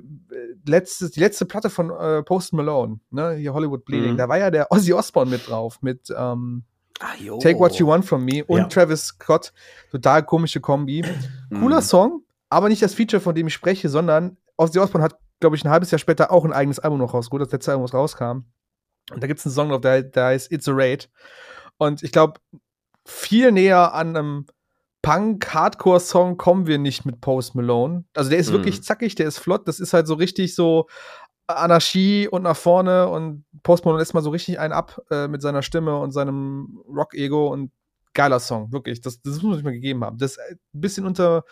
letztes, die letzte Platte von äh, Post Malone, ne, hier Hollywood Bleeding, Mhm. da war ja der Ozzy Osbourne mit drauf, mit ähm, ah. Take What You Want From Me und Ja. Travis Scott, total komische Kombi. Cooler Mhm. Song, aber nicht das Feature, von dem ich spreche, sondern Ozzy Osbourne hat, glaube ich, ein halbes Jahr später auch ein eigenes Album noch rausgeholt, das letzte Album, was rauskam. Und da gibt es einen Song drauf, der, der heißt It's a Raid. Und ich glaube, viel näher an einem Punk-Hardcore-Song kommen wir nicht mit Post Malone. Also der ist Mhm. wirklich zackig, der ist flott, das ist halt so richtig so Anarchie und nach vorne und Post Malone lässt mal so richtig einen ab äh, mit seiner Stimme und seinem Rock-Ego und geiler Song, wirklich. Das, das muss ich mir gegeben haben. Das ist ein bisschen unter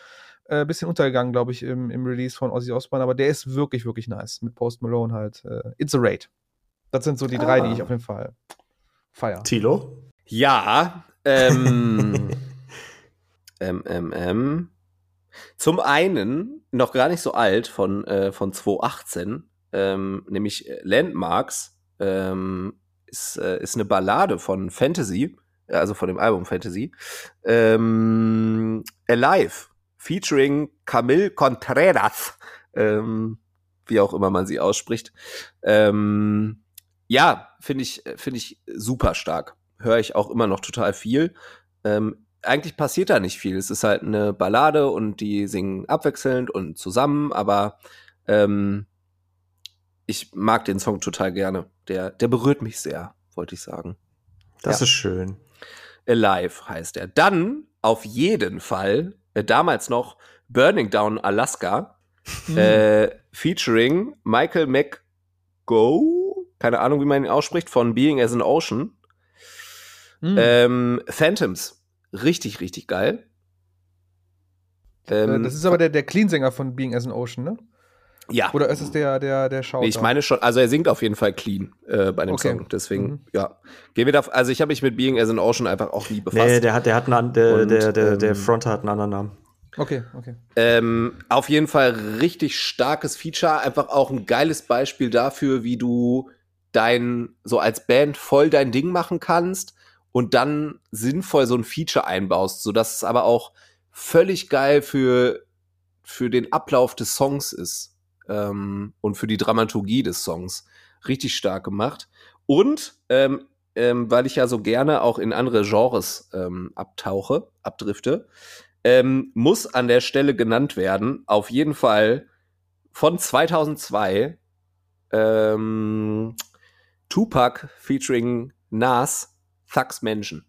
äh, bisschen untergegangen, glaube ich, im, im Release von Ozzy Osbourne, aber der ist wirklich, wirklich nice. Mit Post Malone halt. Äh, It's a Raid. Das sind so die Ah. drei, die ich auf jeden Fall feier. Tilo? Ja, ähm, ähm, ähm, ähm. Zum einen, noch gar nicht so alt, von, äh, von 2018, ähm, nämlich äh, Landmarks, ähm, ist, äh, ist eine Ballade von Fantasy, also von dem Album Fantasy. Ähm, Alive, featuring Camille Contreras, ähm, wie auch immer man sie ausspricht. Ähm, ja, finde ich, finde ich super stark. Höre ich auch immer noch total viel. Ähm, eigentlich passiert da nicht viel. Es ist halt eine Ballade und die singen abwechselnd und zusammen, aber ähm, ich mag den Song total gerne. Der, der berührt mich sehr, wollte ich sagen. Das Ja. ist schön. Alive heißt er. Dann auf jeden Fall, äh, damals noch Burning Down Alaska, Mhm. äh, featuring Michael McGo, keine Ahnung, wie man ihn ausspricht, von Being as an Ocean. Mhm. Ähm, Phantoms, richtig, richtig geil. Äh, Ähm, das ist aber der, der Clean-Sänger von Being as an Ocean, ne? Ja, Oder ist es der, der, der Schauter? Nee, ich meine schon, also er singt auf jeden Fall clean äh, bei dem Okay. Song. Deswegen, Mhm. ja. Gehen wir da, also ich habe mich mit Being as an Ocean einfach auch nie befasst. Nee, der hat, der hat einen, der, Und, der, der, der ähm, Fronter hat einen anderen Namen. Okay, okay. Ähm, auf jeden Fall richtig starkes Feature, einfach auch ein geiles Beispiel dafür, wie du dein, so als Band voll dein Ding machen kannst und dann sinnvoll so ein Feature einbaust, sodass es aber auch völlig geil für, für den Ablauf des Songs ist ähm, und für die Dramaturgie des Songs. Richtig stark gemacht. Und ähm, ähm, weil ich ja so gerne auch in andere Genres ähm, abtauche, abdrifte, ähm, muss an der Stelle genannt werden, auf jeden Fall von 2002, ähm, Tupac featuring Nas, Thugs Menschen.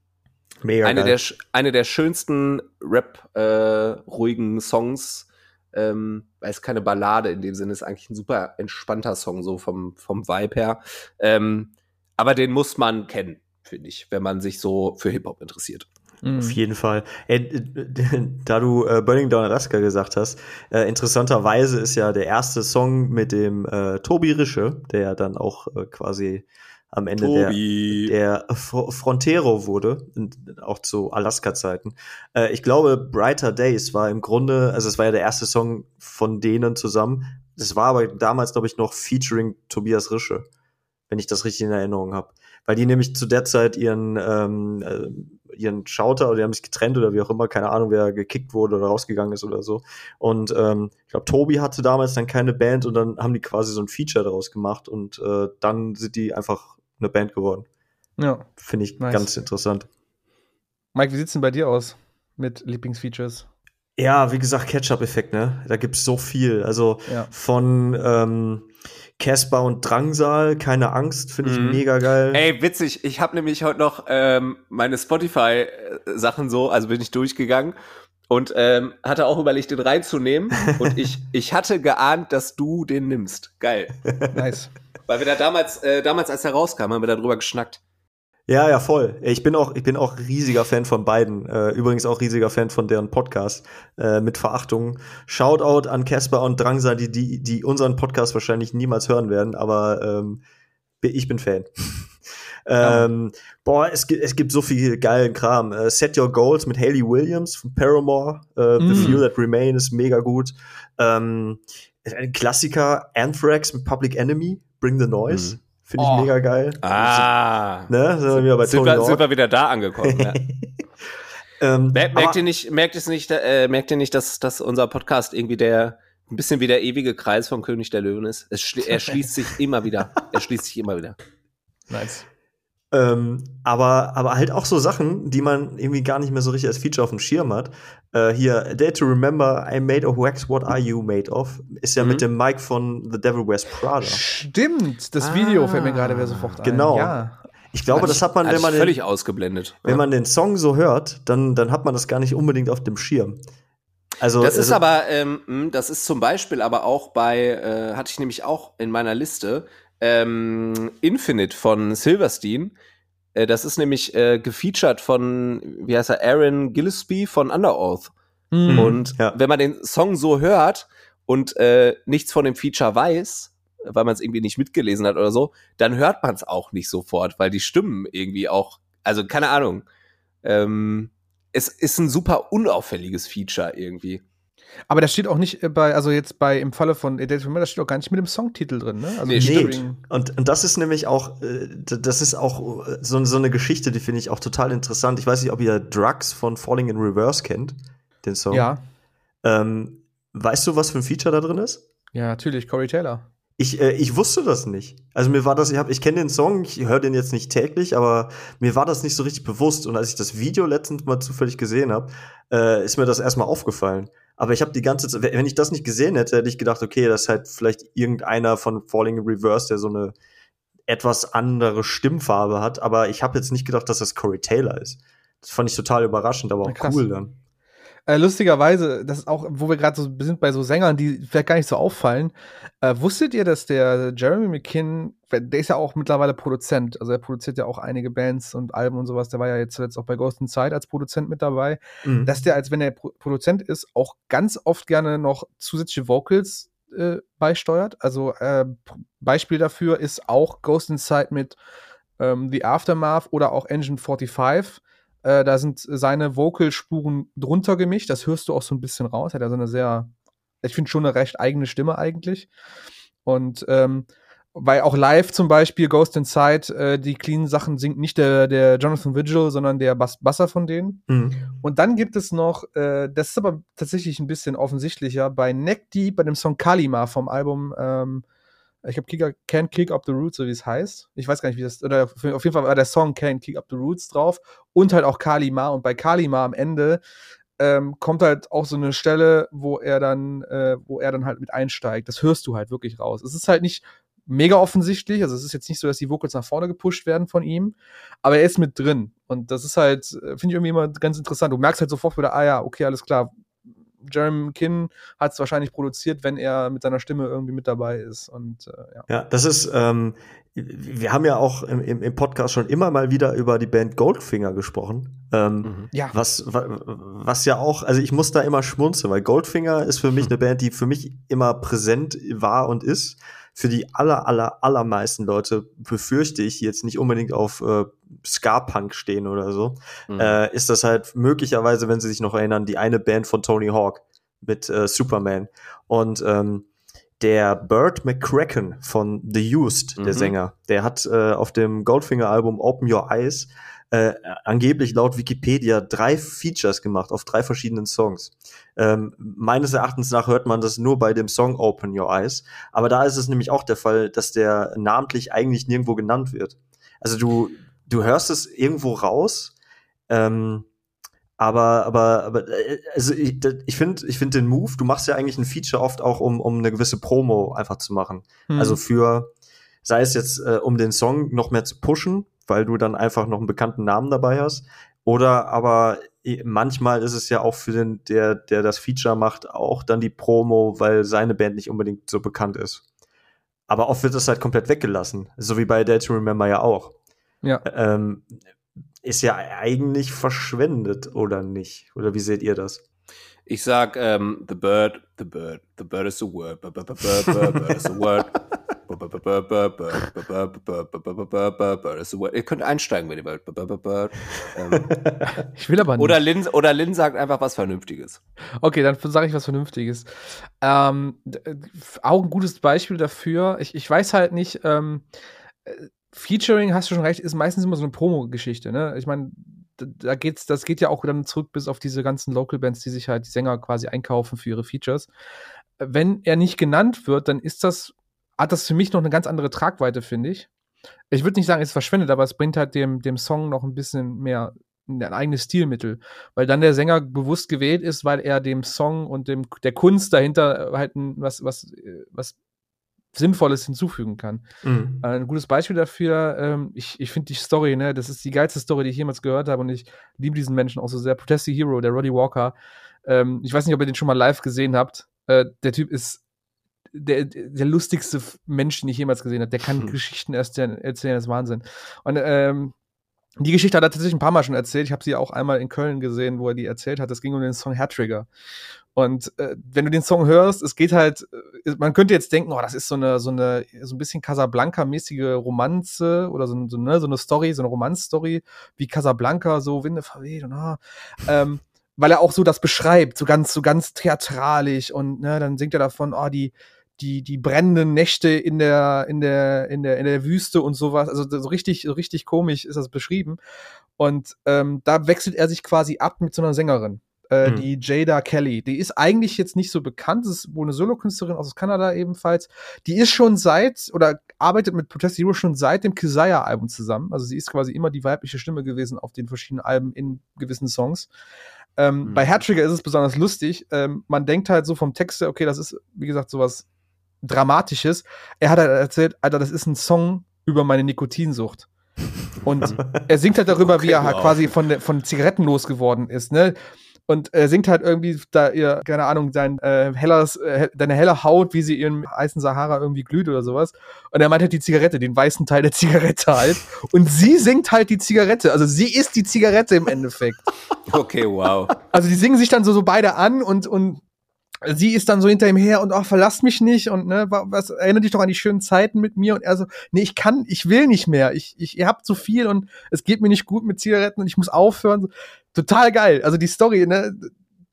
Mega Eine geil. der, eine der schönsten Rap-ruhigen Songs, ähm, weil es keine Ballade in dem Sinne ist, eigentlich ein super entspannter Song, so vom, vom Vibe her. Ähm, aber den muss man kennen, finde ich, wenn man sich so für Hip-Hop interessiert. Mhm. Auf jeden Fall. Äh, äh, da du äh, Burning Down Alaska gesagt hast, äh, interessanterweise ist ja der erste Song mit dem äh, Tobi Rische, der ja dann auch äh, quasi am Ende der, der Fro- Frontero wurde, auch zu Alaska-Zeiten. Äh, ich glaube, Brighter Days war im Grunde, also es war ja der erste Song von denen zusammen. Das war aber damals, glaube ich, noch featuring Tobias Rische, wenn ich das richtig in Erinnerung habe. Weil die nämlich zu der Zeit ihren, ähm, äh, ihren Schauter oder die haben sich getrennt oder wie auch immer, keine Ahnung, wer gekickt wurde oder rausgegangen ist oder so. Und ähm, ich glaube, Tobi hatte damals dann keine Band und dann haben die quasi so ein Feature daraus gemacht und äh, dann sind die einfach eine Band geworden. Ja. Finde ich Nice. ganz interessant. Mike, wie sieht's denn bei dir aus mit Lieblingsfeatures? Ja, wie gesagt, Catch-up-Effekt, ne? Da gibt's so viel. Also Ja. von ähm, Casper und Drangsal, keine Angst, finde ich Mhm. mega geil. Ey, witzig. Ich habe nämlich heute noch ähm, meine Spotify-Sachen so, also bin ich durchgegangen und ähm, hatte auch überlegt, den reinzunehmen. und ich, ich hatte geahnt, dass du den nimmst. Geil. Nice. Weil wir da damals, äh, damals als er rauskam, haben wir darüber geschnackt. Ja, ja, voll. Ich bin auch, ich bin auch riesiger Fan von beiden. Äh, übrigens auch riesiger Fan von deren Podcast äh, mit Verachtung. Shoutout an Casper und Drangsal, die, die, die unseren Podcast wahrscheinlich niemals hören werden, aber ähm, ich bin Fan. ähm, boah, es gibt, es gibt so viel geilen Kram. Äh, Set Your Goals mit Hayley Williams von Paramore. The Mm. Few That Remain ist mega gut. Ähm, ein Klassiker, Anthrax mit Public Enemy, Bring the Noise. Mhm. Finde ich Oh. mega geil. Ah. Ne? Sind wir wieder bei sind, wir, sind wir wieder da angekommen. Ja. ähm, Mer merkt ihr nicht, merkt es nicht, äh, merkt ihr nicht, dass, dass unser Podcast irgendwie der ein bisschen wie der ewige Kreis vom König der Löwen ist? Es schli er schließt sich immer wieder. Er schließt sich immer wieder. Nice. Ähm, aber, aber halt auch so Sachen, die man irgendwie gar nicht mehr so richtig als Feature auf dem Schirm hat. Äh, hier, A Day to Remember, I'm made of wax, what are you made of? Ist ja Mhm. mit dem Mike von The Devil Wears Prada. Stimmt, das Video Ah. fällt mir gerade wieder sofort ein. Genau. Ja. Ich glaube, das hat man, wenn man, völlig den, ausgeblendet. wenn man den Song so hört, dann, dann hat man das gar nicht unbedingt auf dem Schirm. Also, Das ist also, aber, ähm, das ist zum Beispiel aber auch bei, äh, hatte ich nämlich auch in meiner Liste, ähm, Infinite von Silverstein. Äh, das ist nämlich äh, gefeatured von, wie heißt er, Aaron Gillespie von Under Oath. Mhm. Und ja. wenn man den Song so hört und äh, nichts von dem Feature weiß, weil man es irgendwie nicht mitgelesen hat oder so, dann hört man es auch nicht sofort, weil die Stimmen irgendwie auch, also keine Ahnung. Ähm, es ist ein super unauffälliges Feature irgendwie. Aber das steht auch nicht äh, bei, also jetzt bei im Falle von A Date das steht auch gar nicht mit dem Songtitel drin, ne? Also nee, nee. Und, und das ist nämlich auch, äh, das ist auch äh, so, so eine Geschichte, die finde ich auch total interessant. Ich weiß nicht, ob ihr Drugs von Falling in Reverse kennt, den Song. Ja. Ähm, weißt du, was für ein Feature da drin ist? Ja, natürlich, Corey Taylor. Ich, äh, ich wusste das nicht. Also mir war das, ich, hab, ich kenne den Song, ich höre den jetzt nicht täglich, aber mir war das nicht so richtig bewusst. Und als ich das Video letztens mal zufällig gesehen habe, äh, ist mir das erstmal aufgefallen. Aber ich habe die ganze Zeit, wenn ich das nicht gesehen hätte, hätte ich gedacht, okay, das ist halt vielleicht irgendeiner von Falling in Reverse, der so eine etwas andere Stimmfarbe hat. Aber ich habe jetzt nicht gedacht, dass das Corey Taylor ist. Das fand ich total überraschend, aber auch cool dann. Äh, lustigerweise, das ist auch, wo wir gerade so sind bei so Sängern, die vielleicht gar nicht so auffallen. Äh, wusstet ihr, dass der Jeremy McKinn, der ist ja auch mittlerweile Produzent, also er produziert ja auch einige Bands und Alben und sowas, der war ja jetzt zuletzt auch bei Ghost in Zeit als Produzent mit dabei, mhm. dass der, als wenn er Pro Produzent ist, auch ganz oft gerne noch zusätzliche Vocals äh, beisteuert. Also äh, Beispiel dafür ist auch Ghost in Sight mit ähm, The Aftermath oder auch Engine 45 äh, da sind seine Vocalspuren drunter gemischt. Das hörst du auch so ein bisschen raus. Er hat ja so eine sehr, ich finde schon eine recht eigene Stimme eigentlich. Und ähm, weil auch live zum Beispiel Ghost Inside, äh, die cleanen Sachen singt nicht der, der Jonathan Vigil, sondern der Bass Basser von denen. Mhm. Und dann gibt es noch, äh, das ist aber tatsächlich ein bisschen offensichtlicher, bei Neck Deep, bei dem Song Kalima vom Album ähm, ich habe Can't Kick Up the Roots, so wie es heißt. Ich weiß gar nicht, wie das, oder auf jeden Fall war der Song Can't Kick Up the Roots drauf und halt auch Kalima. Und bei Kalima am Ende ähm, kommt halt auch so eine Stelle, wo er dann, äh, wo er dann halt mit einsteigt. Das hörst du halt wirklich raus. Es ist halt nicht mega offensichtlich, also es ist jetzt nicht so, dass die Vocals nach vorne gepusht werden von ihm, aber er ist mit drin. Und das ist halt, äh, finde ich irgendwie immer ganz interessant. Du merkst halt sofort wieder, ah ja, okay, alles klar, Jeremy Kinn hat es wahrscheinlich produziert, wenn er mit seiner Stimme irgendwie mit dabei ist. Und äh, ja. ja, das ist, ähm, wir haben ja auch im, im, Podcast schon immer mal wieder über die Band Goldfinger gesprochen. Ähm, mhm. Ja. Was, was ja auch, also ich muss da immer schmunzeln, weil Goldfinger ist für mich eine Band, die für mich immer präsent war und ist für die aller, aller, allermeisten Leute befürchte ich, jetzt nicht unbedingt auf äh, Ska-Punk stehen oder so, mhm. äh, ist das halt möglicherweise, wenn sie sich noch erinnern, die eine Band von Tony Hawk mit äh, Superman. Und ähm, der Burt McCracken von The Used, der mhm. Sänger, der hat äh, auf dem Goldfinger-Album Open Your Eyes äh, angeblich laut Wikipedia drei Features gemacht auf drei verschiedenen Songs. Ähm, meines Erachtens nach hört man das nur bei dem Song Open Your Eyes. Aber da ist es nämlich auch der Fall, dass der namentlich eigentlich nirgendwo genannt wird. Also du, du hörst es irgendwo raus, ähm, aber, aber, aber, äh, also ich, ich finde ich finde den Move, du machst ja eigentlich ein Feature oft auch, um, um eine gewisse Promo einfach zu machen. Mhm. Also für, sei es jetzt, äh, um den Song noch mehr zu pushen, weil du dann einfach noch einen bekannten Namen dabei hast. Oder aber manchmal ist es ja auch für den, der, der das Feature macht, auch dann die Promo, weil seine Band nicht unbedingt so bekannt ist. Aber oft wird das halt komplett weggelassen. So wie bei Dead to Remember ja auch. Ja. Ähm, ist ja eigentlich verschwendet, oder nicht? Oder wie seht ihr das? Ich sag, ähm, the bird, the bird, the bird is a word, bird, bird, bird, bird, bird is a word. Ihr könnt einsteigen, wenn ihr wollt. ich will aber nicht. Oder Lin, oder Lin sagt einfach was Vernünftiges. Okay, dann sage ich was Vernünftiges. Ähm, auch ein gutes Beispiel dafür. Ich, ich weiß halt nicht, ähm, Featuring, hast du schon recht, ist meistens immer so eine Promo-Geschichte. Ne? Ich meine, da geht's, das geht ja auch dann zurück bis auf diese ganzen Local Bands, die sich halt die Sänger quasi einkaufen für ihre Features. Wenn er nicht genannt wird, dann ist das hat das für mich noch eine ganz andere Tragweite, finde ich. Ich würde nicht sagen, es verschwendet, aber es bringt halt dem, dem Song noch ein bisschen mehr ein eigenes Stilmittel, weil dann der Sänger bewusst gewählt ist, weil er dem Song und dem der Kunst dahinter halt was was was Sinnvolles hinzufügen kann. Mhm. Äh, ein gutes Beispiel dafür, ähm, ich, ich finde die Story, ne, das ist die geilste Story, die ich jemals gehört habe und ich liebe diesen Menschen auch so sehr. Protesty Hero, der Roddy Walker. Ähm, ich weiß nicht, ob ihr den schon mal live gesehen habt. Äh, der Typ ist der, der lustigste Mensch, den ich jemals gesehen habe. Der kann hm. Geschichten erst erzählen, das ist Wahnsinn. Und ähm, die Geschichte hat er tatsächlich ein paar Mal schon erzählt. Ich habe sie auch einmal in Köln gesehen, wo er die erzählt hat. Das ging um den Song Hair Trigger. Und äh, wenn du den Song hörst, es geht halt, äh, man könnte jetzt denken, oh, das ist so eine, so eine, so ein bisschen Casablanca-mäßige Romanze oder so, so, ne, so eine Story, so eine Romanzstory, wie Casablanca, so Winde verweht und ah, ähm, weil er auch so das beschreibt, so ganz, so ganz theatralisch und ne, dann singt er davon, oh, die, die, die brennenden Nächte in der, in der, in der, in der Wüste und sowas. Also so richtig, so richtig komisch ist das beschrieben. Und ähm, da wechselt er sich quasi ab mit so einer Sängerin. Äh, mhm. Die Jada Kelly. Die ist eigentlich jetzt nicht so bekannt. Das ist wohl eine Solokünstlerin aus Kanada ebenfalls. Die ist schon seit oder arbeitet mit Protest Hero schon seit dem Kisaya-Album zusammen. Also sie ist quasi immer die weibliche Stimme gewesen auf den verschiedenen Alben in gewissen Songs. Ähm, mhm. Bei Hairtrigger ist es besonders lustig. Ähm, man denkt halt so vom Text, okay, das ist, wie gesagt, sowas Dramatisches. Er hat halt erzählt, Alter, das ist ein Song über meine Nikotinsucht. Und er singt halt darüber, okay, wie er halt wow. quasi von, von Zigaretten losgeworden ist, ne? Und er singt halt irgendwie, da ihr, keine Ahnung, dein, äh, helles, äh, deine helle Haut, wie sie im heißen Sahara irgendwie glüht oder sowas. Und er meint halt die Zigarette, den weißen Teil der Zigarette halt. Und sie singt halt die Zigarette. Also sie ist die Zigarette im Endeffekt. Okay, wow. Also die singen sich dann so, so beide an und, und sie ist dann so hinter ihm her und auch verlass mich nicht und ne, was erinnert dich doch an die schönen Zeiten mit mir und er so, nee, ich kann, ich will nicht mehr. Ich, ich, ihr habt zu viel und es geht mir nicht gut mit Zigaretten und ich muss aufhören. Total geil. Also die Story, ne,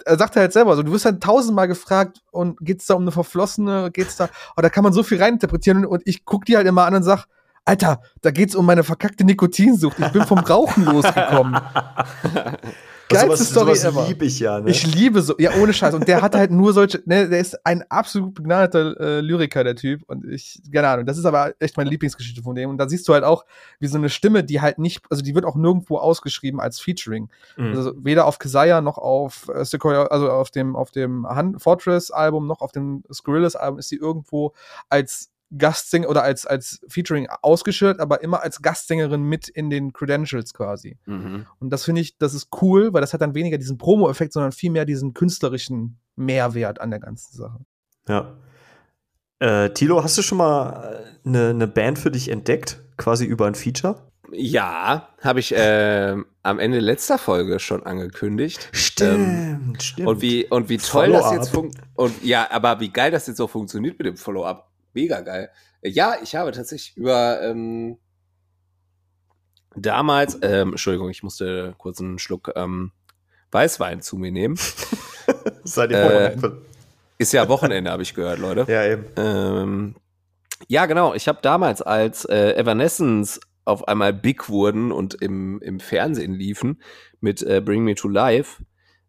er sagt halt selber so, du wirst dann tausendmal gefragt und geht's da um eine verflossene, geht's da, oh, da kann man so viel reininterpretieren und ich guck die halt immer an und sag, Alter, da geht's um meine verkackte Nikotinsucht. Ich bin vom Rauchen losgekommen. Geilste sowas, Story sowas ever. liebe ich ja, ne? Ich liebe so, ja, ohne Scheiß. Und der hat halt nur solche, ne, der ist ein absolut begnadeter äh, Lyriker, der Typ. Und ich, keine Ahnung, das ist aber echt meine Lieblingsgeschichte von dem. Und da siehst du halt auch, wie so eine Stimme, die halt nicht, also die wird auch nirgendwo ausgeschrieben als Featuring. Mhm. Also weder auf Kesaya noch auf äh, Sequoia, also auf dem, auf dem Fortress-Album noch auf dem Scorillus-Album ist sie irgendwo als Gastsänger oder als, als Featuring ausgeschildert, aber immer als Gastsängerin mit in den Credentials quasi. Mhm. Und das finde ich, das ist cool, weil das hat dann weniger diesen Promo-Effekt, sondern viel mehr diesen künstlerischen Mehrwert an der ganzen Sache. Ja. Äh, Tilo, hast du schon mal eine, äh, eine Band für dich entdeckt, quasi über ein Feature? Ja, habe ich äh, am Ende letzter Folge schon angekündigt. Stimmt, ähm, stimmt. Und wie, und wie toll das jetzt funktioniert. Und ja, aber wie geil das jetzt auch funktioniert mit dem Follow-up mega geil. Ja, ich habe tatsächlich über ähm, damals, ähm, Entschuldigung, ich musste kurz einen Schluck ähm, Weißwein zu mir nehmen. Seid ihr äh, Ist ja Wochenende, habe ich gehört, Leute. Ja, eben. Ähm, ja, genau. Ich habe damals, als äh, Evanescence auf einmal big wurden und im, im Fernsehen liefen mit äh, Bring Me to Life,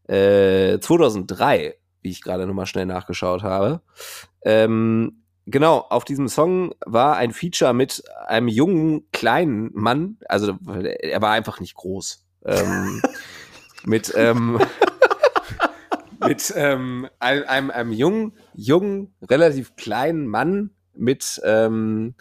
äh, 2003, wie ich gerade nochmal schnell nachgeschaut habe, ähm, Genau, auf diesem Song war ein Feature mit einem jungen, kleinen Mann, also er war einfach nicht groß. Ähm, mit ähm, mit ähm, einem, einem, einem jungen, jungen, relativ kleinen Mann mit ähm,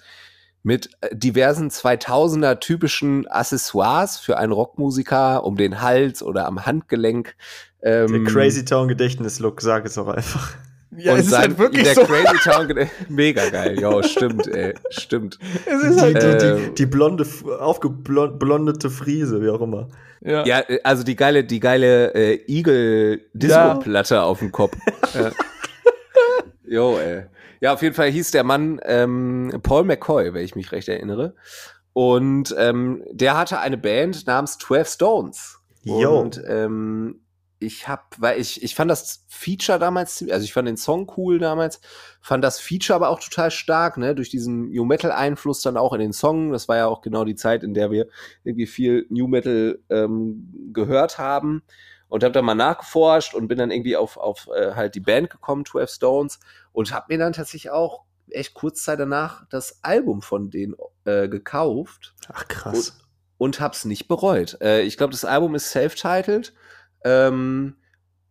mit diversen 2000er typischen Accessoires für einen Rockmusiker um den Hals oder am Handgelenk. Ähm, Der Crazy Town Gedächtnis-Look, sag es auch einfach. Ja, und es ist halt wirklich der so. Crazy Town, mega geil, ja, stimmt, ey, stimmt. Es ist halt die, die, die, die blonde, aufgeblondete Friese, wie auch immer. Ja, ja also die geile, die geile äh, Eagle-Disco-Platte ja. auf dem Kopf. ja. Jo, ey. Ja, auf jeden Fall hieß der Mann ähm, Paul McCoy, wenn ich mich recht erinnere. Und ähm, der hatte eine Band namens 12 Stones. Jo. Und ähm, ich hab, weil ich, ich fand das Feature damals, also ich fand den Song cool damals, fand das Feature aber auch total stark, ne, durch diesen New Metal Einfluss dann auch in den Song. Das war ja auch genau die Zeit, in der wir irgendwie viel New Metal ähm, gehört haben und habe dann mal nachgeforscht und bin dann irgendwie auf, auf äh, halt die Band gekommen, 12 Stones und habe mir dann tatsächlich auch echt kurz Zeit danach das Album von denen äh, gekauft. Ach krass. Und, und hab's nicht bereut. Äh, ich glaube, das Album ist self-titled ähm,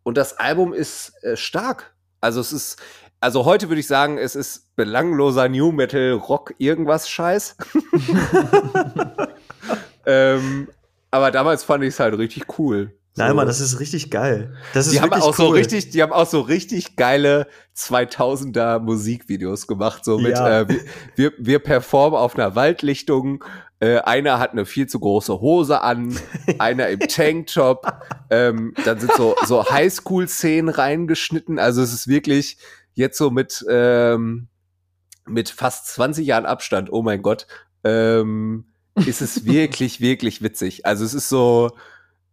und das Album ist äh, stark. Also es ist, also heute würde ich sagen, es ist belangloser New Metal Rock irgendwas Scheiß. ähm, aber damals fand ich es halt richtig cool. Nein, so. Mann, das ist richtig geil. Das ist die haben auch cool. so richtig, die haben auch so richtig geile 2000er Musikvideos gemacht, so mit ja. äh, wir, wir, wir performen auf einer Waldlichtung Äh, einer hat eine viel zu große Hose an, einer im Tanktop. Ähm, dann sind so, so Highschool-Szenen reingeschnitten. Also es ist wirklich jetzt so mit, ähm, mit fast 20 Jahren Abstand, oh mein Gott, ähm, ist es wirklich, wirklich witzig. Also es ist so,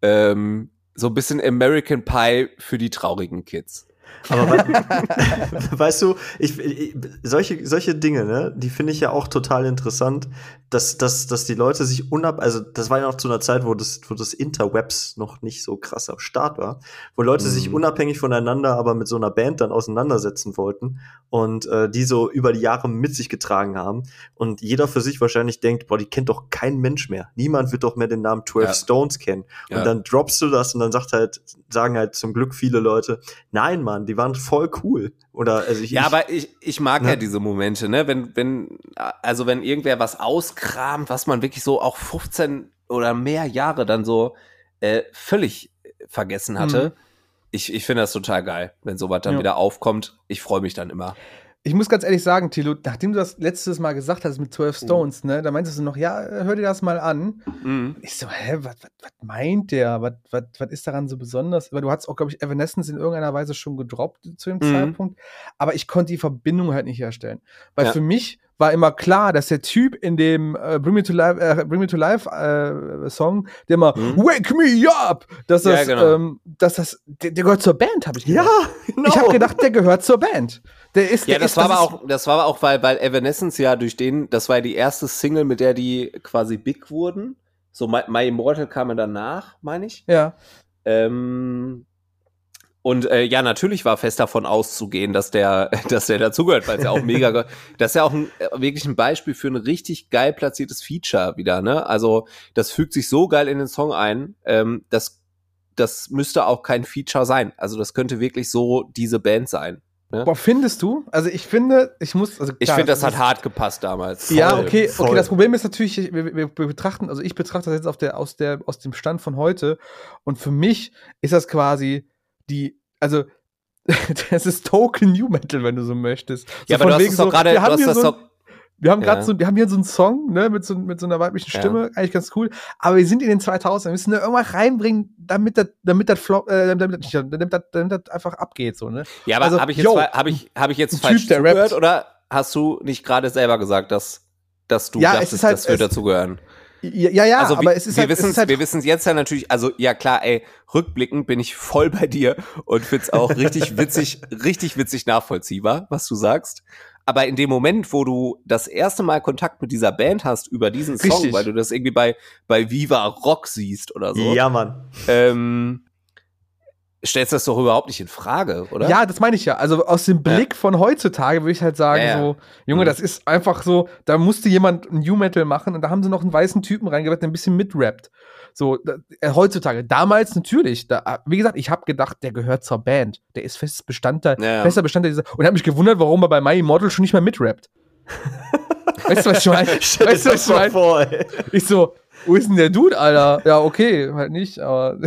ähm, so ein bisschen American Pie für die traurigen Kids. Aber we weißt du, ich, ich, solche, solche Dinge, ne, die finde ich ja auch total interessant, dass, dass, dass die Leute sich unab, also das war ja noch zu einer Zeit, wo das, wo das Interwebs noch nicht so krass am Start war, wo Leute mhm. sich unabhängig voneinander aber mit so einer Band dann auseinandersetzen wollten und äh, die so über die Jahre mit sich getragen haben und jeder für sich wahrscheinlich denkt, boah, die kennt doch kein Mensch mehr. Niemand wird doch mehr den Namen 12 ja. Stones kennen. Und ja. dann droppst du das und dann sagt halt, sagen halt zum Glück viele Leute, nein, Mann, die waren voll cool. Oder also ich, Ja, ich, aber ich, ich mag ne? ja diese Momente, ne? Wenn, wenn, also wenn irgendwer was auskramt, was man wirklich so auch 15 oder mehr Jahre dann so äh, völlig vergessen hatte. Mhm. Ich, ich finde das total geil, wenn sowas dann ja. wieder aufkommt. Ich freue mich dann immer. Ich muss ganz ehrlich sagen, Tilo, nachdem du das letztes Mal gesagt hast mit 12 Stones, ne, da meintest du noch, ja, hör dir das mal an. Mhm. Ich so, hä, was meint der? Was ist daran so besonders? Weil du hast auch, glaube ich, Evanescence in irgendeiner Weise schon gedroppt zu dem mhm. Zeitpunkt. Aber ich konnte die Verbindung halt nicht herstellen. Weil ja. für mich war immer klar, dass der Typ in dem äh, Bring Me to Life, äh, Bring Me to Life äh, Song, der immer mhm. Wake Me Up, dass das, ja, genau. ähm, dass das, der, der, gehört zur Band, habe ich gedacht. Ja, genau. Ich habe gedacht, der gehört zur Band. Der ist, ja, der das ist, war das aber auch, das war aber auch, weil, weil Evanescence ja durch den, das war ja die erste Single, mit der die quasi big wurden. So My, My Immortal kam ja danach, meine ich. Ja. Ähm, und äh, ja, natürlich war fest davon auszugehen, dass der, dass der dazugehört, weil es ja auch mega, das ist ja auch ein, äh, wirklich ein Beispiel für ein richtig geil platziertes Feature wieder, ne? Also das fügt sich so geil in den Song ein, ähm, das, das müsste auch kein Feature sein. Also das könnte wirklich so diese Band sein. Ne? Boah, findest du? Also ich finde, ich muss, also klar, ich finde, das hat hart gepasst damals. Voll, ja, okay, voll. okay. Das Problem ist natürlich, wir, wir, betrachten, also ich betrachte das jetzt auf der, aus der, aus dem Stand von heute. Und für mich ist das quasi die, also das ist Token New Metal, wenn du so möchtest. So ja, aber du hast es doch gerade, wir haben, hier so, ein, wir haben gerade ja. so, wir haben hier so einen Song, ne, mit so, mit so einer weiblichen Stimme, ja. eigentlich ganz cool. Aber wir sind in den 2000, wir müssen da irgendwas reinbringen, damit das, damit das, flop, äh, damit, das, damit das, damit das einfach abgeht, so, ne? Ja, aber also, habe ich jetzt, habe ich, habe ich jetzt falsch typ, zugehört oder hast du nicht gerade selber gesagt, dass, dass du ja, dachtest, halt, das würde dazugehören? Ja, ja, also aber wir, es ist wir halt, wissen es halt wir wissen es jetzt ja natürlich, also ja klar, ey, rückblickend bin ich voll bei dir und find's auch richtig witzig, richtig witzig nachvollziehbar, was du sagst. Aber in dem Moment, wo du das erste Mal Kontakt mit dieser Band hast über diesen Song, richtig. weil du das irgendwie bei, bei Viva Rock siehst oder so. Ja, Mann. Ähm, stellst das doch überhaupt nicht in Frage, oder? Ja, das meine ich ja. Also aus dem Blick ja. von heutzutage würde ich halt sagen, ja, ja. so, Junge, mhm. das ist einfach so, da musste jemand New Metal machen und da haben sie noch einen weißen Typen reingebracht, der ein bisschen mitrappt. So, da, äh, heutzutage. Damals natürlich. Da, wie gesagt, ich habe gedacht, der gehört zur Band. Der ist festes Bestandteil, fester Bestandteil dieser. Und habe mich gewundert, warum er bei My Immortal schon nicht mehr mitrappt. weißt du, was ich meine? Weißt du, was ich meine? Ich so, wo ist denn der Dude, Alter? Ja, okay, halt nicht, aber.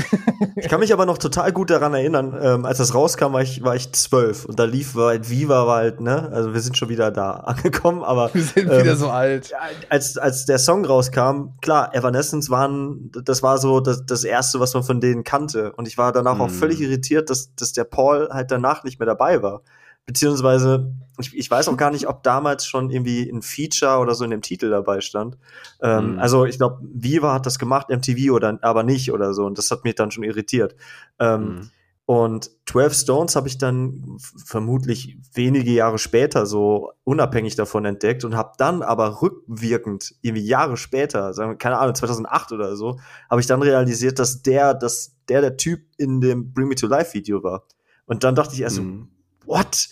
ich kann mich aber noch total gut daran erinnern, ähm, als das rauskam, war ich, war ich zwölf und da lief halt Viva war halt, ne? Also wir sind schon wieder da angekommen, aber. Wir sind ähm, wieder so alt. Als, als der Song rauskam, klar, Evanescence waren, das war so das, das erste, was man von denen kannte. Und ich war danach mhm. auch völlig irritiert, dass, dass der Paul halt danach nicht mehr dabei war. Beziehungsweise, ich, ich weiß auch gar nicht, ob damals schon irgendwie ein Feature oder so in dem Titel dabei stand. Ähm, mhm. Also ich glaube, Viva hat das gemacht, MTV oder aber nicht oder so. Und das hat mich dann schon irritiert. Ähm, mhm. Und 12 Stones habe ich dann vermutlich wenige Jahre später so unabhängig davon entdeckt und habe dann aber rückwirkend, irgendwie Jahre später, sagen wir, keine Ahnung, 2008 oder so, habe ich dann realisiert, dass der, dass der der Typ in dem Bring Me to Life Video war. Und dann dachte ich erst mhm. so, what?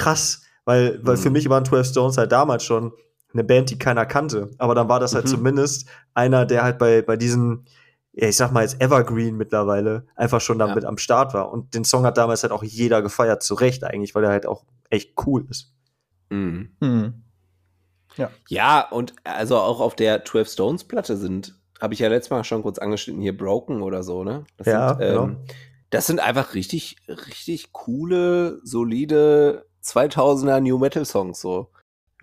Krass, weil, weil mhm. für mich waren 12 Stones halt damals schon eine Band, die keiner kannte. Aber dann war das halt mhm. zumindest einer, der halt bei, bei diesen, ja, ich sag mal jetzt Evergreen mittlerweile, einfach schon damit ja. am Start war. Und den Song hat damals halt auch jeder gefeiert, zu Recht eigentlich, weil er halt auch echt cool ist. Mhm. Mhm. Ja. ja, und also auch auf der 12 Stones Platte sind, habe ich ja letztes Mal schon kurz angeschnitten, hier Broken oder so, ne? Das ja, sind, ähm, genau. Das sind einfach richtig, richtig coole, solide 2000er New Metal Songs so.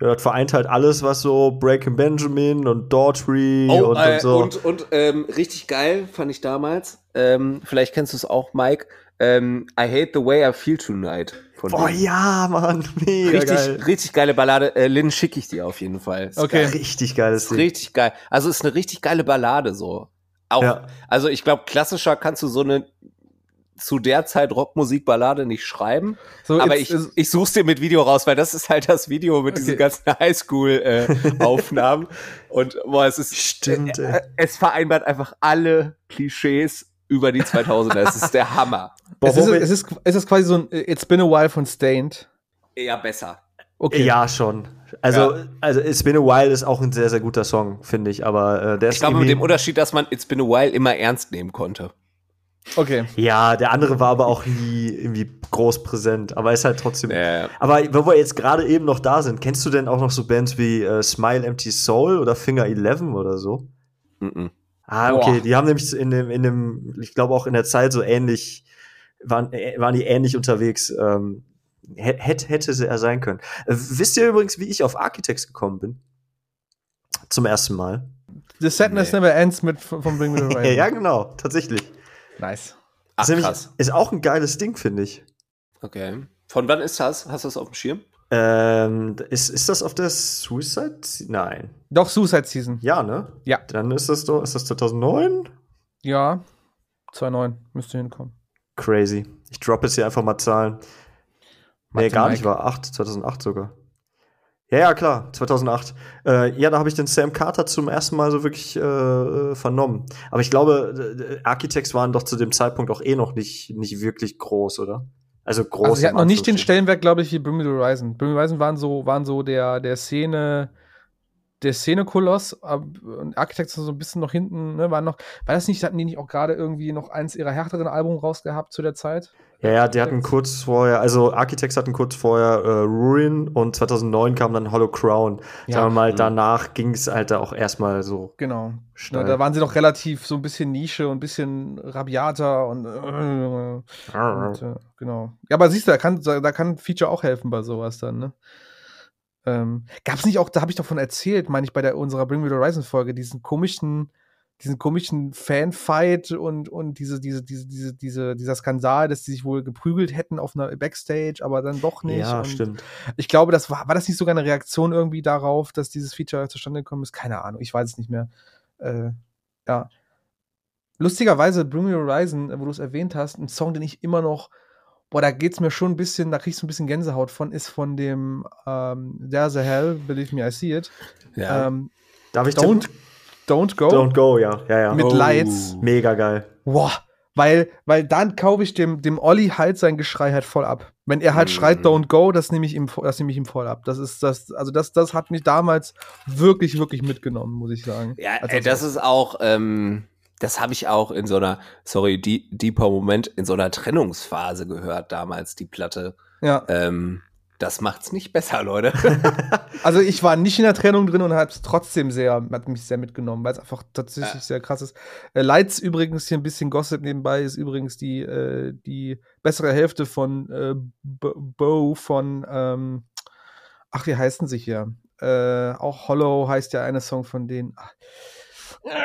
Ja, das vereint halt alles, was so Breaking Benjamin und Daughtry Oh, und, äh, und so. und, und ähm, richtig geil fand ich damals. Ähm, vielleicht kennst du es auch, Mike. Ähm, I hate the way I feel tonight. Von Boah, denen. ja, Mann, mega richtig, geil. richtig geile Ballade. Äh, Lynn schicke ich dir auf jeden Fall. Ist Okay. geil. Richtig geiles Ist Ding. richtig geil. Also ist eine richtig geile Ballade so. Auch, Ja. also ich glaube, klassischer kannst du so eine zu der Zeit Rockmusikballade nicht schreiben. So, aber jetzt ich, ist- ich such's dir mit Video raus, weil das ist halt das Video mit diesen Okay. ganzen Highschool-Aufnahmen. Und boah, es ist Stimmt, äh, äh, es vereinbart einfach alle Klischees über die 2000er. Es ist der Hammer. Boah, es, ist, es, ist, es ist quasi so ein äh, It's Been a While von Stained. Eher besser. Okay. Ja, schon. Also, also It's Been a While ist auch ein sehr, sehr guter Song, finde ich. Aber äh, der ist Ich glaube, mit dem Unterschied, dass man It's Been a While immer ernst nehmen konnte. Okay. Ja, der andere war aber auch nie irgendwie groß präsent. Aber ist halt trotzdem. Äh, Aber wo wir jetzt gerade eben noch da sind, kennst du denn auch noch so Bands wie äh, Smile Empty Soul oder Finger Eleven oder so? mhm. Ah, okay. Boah. Die haben nämlich in dem, in dem, ich glaube auch in der Zeit so ähnlich, waren, äh, waren die ähnlich unterwegs. Ähm, hätte, hätte sie er sein können. Äh, wisst ihr übrigens, wie ich auf Architects gekommen bin? Zum ersten Mal. The Sadness Nee. Never Ends mit von Bring Me the Horizon. ja, genau, tatsächlich. Nice. Ach, ist, nämlich, krass. ist auch ein geiles Ding, finde ich. Okay. Von wann ist das? Hast du das auf dem Schirm? Ähm, ist, ist das auf der Suicide? Nein. Doch, Suicide Season. Ja, ne? Ja. Dann ist das doch, ist das 2009? Ja. 2,9 müsste hinkommen. Crazy. Ich droppe jetzt hier einfach mal Zahlen. Nee, Mathe gar nicht, Mike. war 8, 2008 sogar. Ja, ja, klar, 2008. Äh, ja, da habe ich den Sam Carter zum ersten Mal so wirklich äh, äh, vernommen. Aber ich glaube, Architects waren doch zu dem Zeitpunkt auch eh noch nicht, nicht wirklich groß, oder? Also groß. Also sie hatten noch nicht den. Stellenwert, glaube ich, wie the Horizon. The Horizon waren so, waren so der, der Szene, der Szene-Koloss Architects so ein bisschen noch hinten, ne, waren noch, war das nicht, hatten die nicht auch gerade irgendwie noch eins ihrer härteren Album rausgehabt zu der Zeit? Ja, ja, die hatten kurz vorher, also Architects hatten kurz vorher äh, Ruin und 2009 kam dann Hollow Crown. Ja. Sagen wir mal, Mhm. danach ging es halt auch erstmal so Genau. Ne, da waren sie noch relativ so ein bisschen Nische und ein bisschen rabiater und, äh, und äh, genau. Ja, aber siehst du, da kann, da kann Feature auch helfen bei sowas dann, ne? Ähm, Gab es nicht auch, da habe ich davon erzählt, meine ich, bei der unserer Bring Me the Horizon Folge, diesen komischen, diesen komischen Fanfight und, und diese, diese, diese, diese, diese, dieser Skandal, dass die sich wohl geprügelt hätten auf einer Backstage, aber dann doch nicht. ja, und stimmt. Ich glaube, das war, war das nicht sogar eine Reaktion irgendwie darauf, dass dieses Feature zustande gekommen ist? Keine Ahnung, ich weiß es nicht mehr. Äh, ja. Lustigerweise, Bring Me Horizon, wo du es erwähnt hast, ein Song, den ich immer noch, boah, da geht's mir schon ein bisschen, da kriegst du ein bisschen Gänsehaut von, ist von dem ähm, There's a Hell, Believe Me, I See It. Ja. Ähm, Darf ich don't, tippen? Don't Go Don't Go, ja. Ja, ja. mit Oh. Lights. Mega geil. Boah, weil, weil dann kaufe ich dem, dem Olli halt sein Geschrei halt voll ab. Wenn er halt Mhm. schreit, don't go, das nehme ich ihm, vo- das nehme ich ihm voll ab. Das ist das, also das, das hat mich damals wirklich, wirklich mitgenommen, muss ich sagen. Ja, ey, das ist auch, ähm, das habe ich auch in so einer, sorry, die, deeper Moment, in so einer Trennungsphase gehört damals, die Platte. Ja, Ähm, das macht's nicht besser, Leute. also ich war nicht in der Trennung drin und habe es trotzdem sehr, hat mich sehr mitgenommen, weil es einfach tatsächlich Ja. sehr krass ist. Äh, Lights übrigens hier ein bisschen Gossip nebenbei ist übrigens die, äh, die bessere Hälfte von äh, Bo von, ähm, ach, wie heißen sie hier? Äh, auch Hollow heißt ja eine Song von denen. Ach,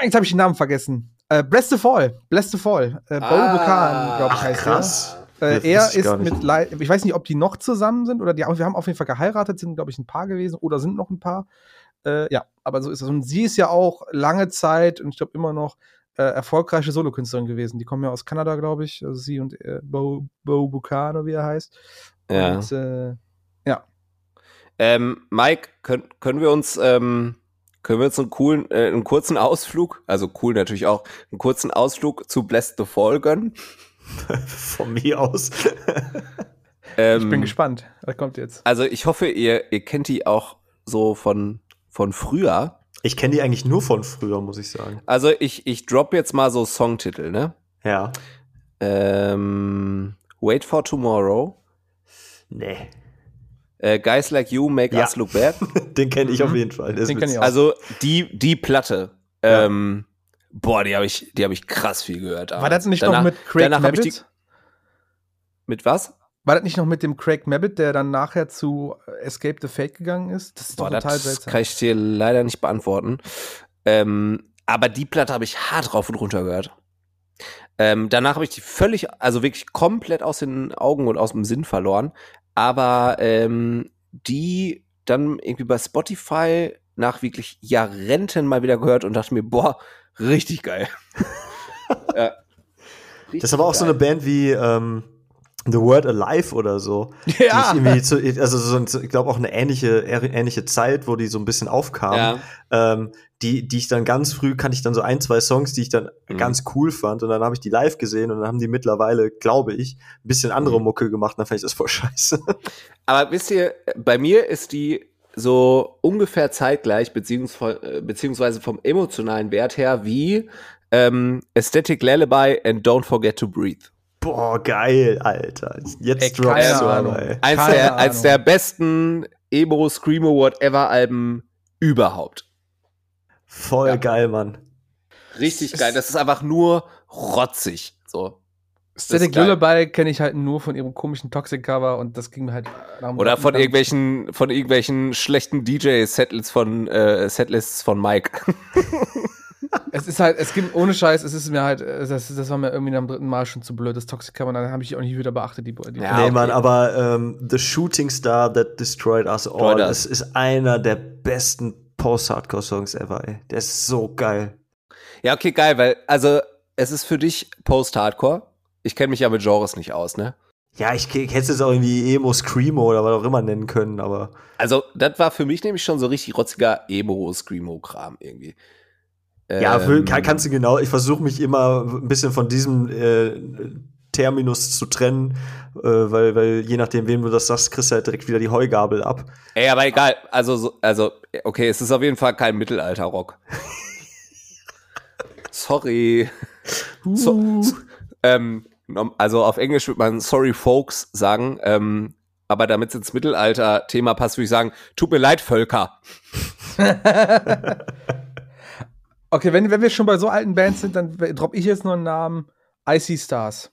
jetzt habe ich den Namen vergessen. Äh, Bless the Fall. Bless the Fall. Äh, Bo Ah. Buchan, glaube ich, heißt krass. er. Äh, er ist mit, Lei- ich weiß nicht, ob die noch zusammen sind oder die, wir haben auf jeden Fall geheiratet, sind, glaube ich, ein Paar gewesen oder sind noch ein Paar. Äh, ja, aber so ist es. Und sie ist ja auch lange Zeit und ich glaube immer noch äh, erfolgreiche Solokünstlerin gewesen. Die kommen ja aus Kanada, glaube ich. Also sie und äh, Bo, Bo Bucano, wie er heißt. Ja. Und, äh, Ähm, Mike, können, können wir uns, ähm, können wir uns einen coolen, äh, einen kurzen Ausflug, also cool natürlich auch, einen kurzen Ausflug zu Bless the Fall gönnen? Von mir aus. Ähm, ich bin gespannt. Was kommt jetzt? Also ich hoffe, ihr, ihr kennt die auch so von, von früher. Ich kenne die eigentlich nur von früher, muss ich sagen. Also ich, ich drop jetzt mal so Songtitel, ne? Ja. Ähm, Wait for Tomorrow. Nee. Äh, Guys Like You Make Ja. Us Look Bad. Den kenne ich Mhm. auf jeden Fall. Den kenn ich auch. Also die, die Platte. Ja. Ähm, boah, die habe ich, die habe ich krass viel gehört. War das nicht danach, noch mit Craig ich die? Mit was? War das nicht noch mit dem Craig Mabbitt, der dann nachher zu Escape the Fate gegangen ist? Das ist Boah, total das seltsam. kann ich dir leider nicht beantworten. Ähm, aber die Platte habe ich hart drauf und runter gehört. Ähm, danach habe ich die völlig, also wirklich komplett aus den Augen und aus dem Sinn verloren. Aber ähm, die dann irgendwie bei Spotify nach wirklich Jahrenten mal wieder gehört und dachte mir, boah, richtig geil. ja, richtig das ist aber auch geil. so eine Band wie ähm, The Word Alive oder so. Ja. Zu, also so, ich glaube auch eine ähnliche, ähnliche Zeit, wo die so ein bisschen aufkamen. Ja. Ähm, die, die ich dann ganz früh kannte ich dann so ein, zwei Songs, die ich dann mhm. ganz cool fand. Und dann habe ich die live gesehen und dann haben die mittlerweile, glaube ich, ein bisschen andere mhm. Mucke gemacht. Dann fand ich das voll scheiße. Aber wisst ihr, bei mir ist die so ungefähr zeitgleich, beziehungsweise, beziehungsweise vom emotionalen Wert her, wie ähm, Aesthetic Lullaby and Don't Forget to Breathe. Boah, geil, Alter. Jetzt ey, droppst du aber, ey. Eins der, eins der besten Emo, Screamo, Whatever Alben überhaupt. Voll ja. geil, Mann. Richtig geil. Das ist einfach nur rotzig. So. Static Lullaby kenne ich halt nur von ihrem komischen Toxic-Cover und das ging mir halt. Oder von irgendwelchen, von irgendwelchen schlechten DJ-Setlists von, äh, Setlists von Mike. es ist halt, es gibt, ohne Scheiß, es ist mir halt, das, das war mir irgendwie am dritten Mal schon zu blöd, das Toxic-Cover, dann habe ich auch nicht wieder beachtet, die, die ja, Nee. Mann, aber ähm, The Shooting Star That Destroyed Us All, das ist einer der besten Post-Hardcore-Songs ever, ey. Der ist so geil. Ja, okay, geil, weil, also, es ist für dich Post-Hardcore ich kenne mich ja mit Genres nicht aus, ne? Ja, ich, ich hätte es jetzt auch irgendwie Emo, Screamo oder was auch immer nennen können, aber. Also, das war für mich nämlich schon so richtig rotziger Emo, Screamo-Kram irgendwie. Ja, für, ähm, kann, kannst du genau. Ich versuche mich immer ein bisschen von diesem äh, Terminus zu trennen, äh, weil, weil je nachdem, wem du das sagst, kriegst du halt direkt wieder die Heugabel ab. Ey, aber egal. Also, also okay, es ist auf jeden Fall kein Mittelalter-Rock. Sorry. Uh. So, ähm, also auf Englisch würde man sorry folks sagen, ähm, aber damit es ins Mittelalter-Thema passt, würde ich sagen, tut mir leid, Völker. okay, wenn, wenn wir schon bei so alten Bands sind, dann droppe ich jetzt noch einen Namen. Icy Stars.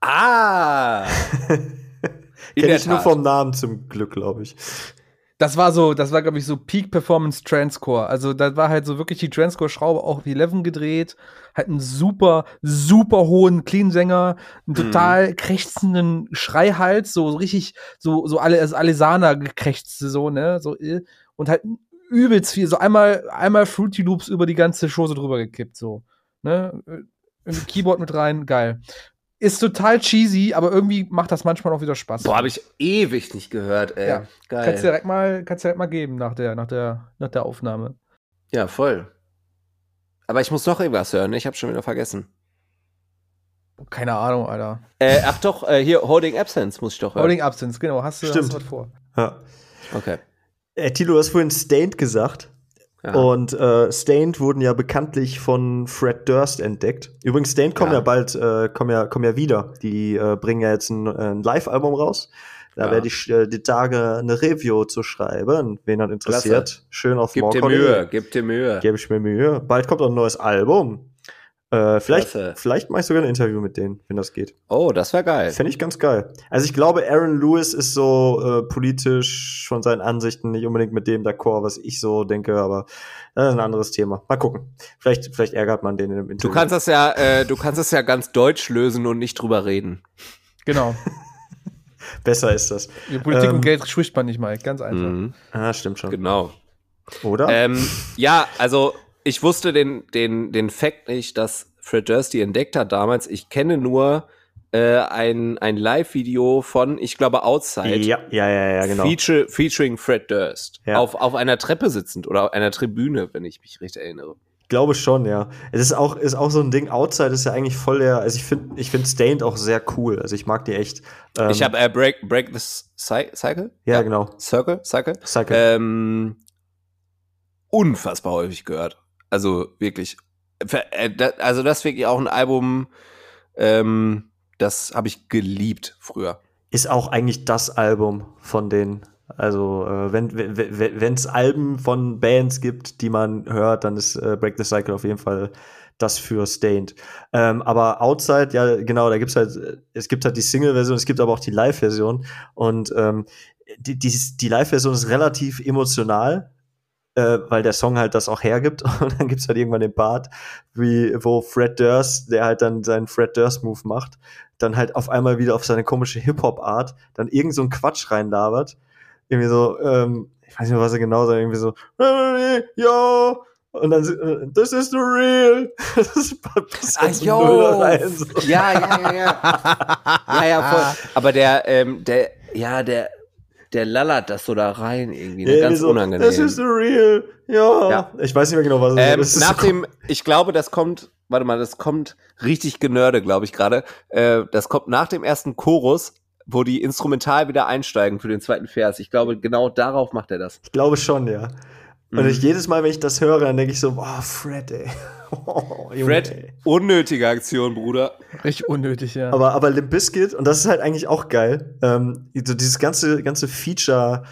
Ah! Kenne ich nur vom Namen zum Glück, glaube ich. Das war so, das war, glaube ich, so Peak Performance Transcore. Also, da war halt so wirklich die Transcore-Schraube auch wie 11 gedreht. Halt einen super, super hohen Clean-Sänger, einen mhm. total mhm. krächzenden Schreihals, so, so richtig, so, so alle, also Alesana gekrächzte, so, ne, so, äh, und halt übelst viel, so einmal, einmal Fruity Loops über die ganze Show so drüber gekippt, so, ne, äh, Keyboard mit rein, geil. Ist total cheesy, aber irgendwie macht das manchmal auch wieder Spaß. Boah, habe ich ewig nicht gehört, ey. Ja. Geil. Kannst du direkt mal, kannst direkt mal geben nach der, nach der, nach der Aufnahme. Ja, voll. Aber ich muss noch irgendwas hören, ich habe schon wieder vergessen. Keine Ahnung, Alter. Äh, ach doch, äh, hier, Holding Absence muss ich doch hören. Holding Absence, genau. Hast du, Stimmt. hast du was vor? Ja. Okay. Äh, Tilo, du hast vorhin Stained gesagt. Und äh, Stained wurden ja bekanntlich von Fred Durst entdeckt. Übrigens, Stained kommen ja, ja bald, äh, kommen ja, kommen ja wieder. Die äh, bringen ja jetzt ein, ein Live-Album raus. Da ja. werde ich äh, die Tage eine Review zu schreiben. Wen hat interessiert, Klasse. schön auf Gib dir Mühe, gib dir Mühe. Gebe ich mir Mühe. Bald kommt auch ein neues Album. Äh, vielleicht vielleicht mache ich sogar ein Interview mit denen, wenn das geht. Oh, das wäre geil. Fände ich ganz geil. Also ich glaube, Aaron Lewis ist so äh, politisch von seinen Ansichten nicht unbedingt mit dem d'accord, was ich so denke, aber das ist ein anderes Thema. Mal gucken. Vielleicht, vielleicht ärgert man den in dem Interview. Du kannst das ja, äh, du kannst das ja ganz deutsch lösen und nicht drüber reden. Genau. Besser ist das. Die Politik ähm, und Geld spricht man nicht mal, ganz einfach. Mhm. Ah, stimmt schon. Genau. Oder? Ähm, ja, also ich wusste den, den, den Fact nicht, dass Fred Durst die entdeckt hat damals. Ich kenne nur äh, ein, ein Live-Video von, ich glaube, Outside. Ja, ja, ja, ja genau. Feature, featuring Fred Durst. Ja. Auf, auf einer Treppe sitzend oder auf einer Tribüne, wenn ich mich richtig erinnere. Ich glaube schon, ja. Es ist auch, ist auch so ein Ding, Outside ist ja eigentlich voll der, also ich finde ich finde Stained auch sehr cool. Also ich mag die echt. Ähm, ich habe äh, Break, Break the Cycle? Ja, ja, genau. Circle? Cycle? Cycle. Ähm, unfassbar häufig gehört. Also wirklich. Äh, also das ist wirklich auch ein Album, ähm, das habe ich geliebt früher. Ist auch eigentlich das Album von den, also äh, wenn es Alben von Bands gibt, die man hört, dann ist äh, Break the Cycle auf jeden Fall das für Stained. Ähm, aber Outside, ja, genau, da gibt's halt, es gibt halt die Single-Version, es gibt aber auch die Live-Version. Und ähm, die, die, die Live-Version ist relativ emotional, äh, weil der Song halt das auch hergibt. Und dann gibt's halt irgendwann den Part, wie, wo Fred Durst, der halt dann seinen Fred Durst-Move macht, dann halt auf einmal wieder auf seine komische Hip-Hop-Art dann irgend so einen Quatsch reinlabert. Irgendwie so, ähm, ich weiß nicht mehr, was er genau sagt, irgendwie so, yo, und dann, äh, this is the real. Das passt ah, yo. Rein, so. Ja, ja, ja, ja. ja, ja, voll. Aber der, ähm, der, ja, der, der lallert das so da rein irgendwie. Ne? Ja, ganz so, unangenehm. This is the real. Ja. ja. Ich weiß nicht mehr genau, was ähm, es ist. Nach dem, ich glaube, das kommt, warte mal, das kommt richtig genörde, glaube ich gerade. Äh, das kommt nach dem ersten Chorus, wo die instrumental wieder einsteigen für den zweiten Vers. Ich glaube, genau darauf macht er das. Ich glaube schon, ja. Und mhm. ich, jedes Mal, wenn ich das höre, dann denke ich so, boah, Fred, ey. Oh, Junge, Fred, ey. unnötige Aktion, Bruder. Richtig unnötig, ja. Aber, aber Limp Bizkit, und das ist halt eigentlich auch geil, ähm, so dieses ganze, ganze Feature,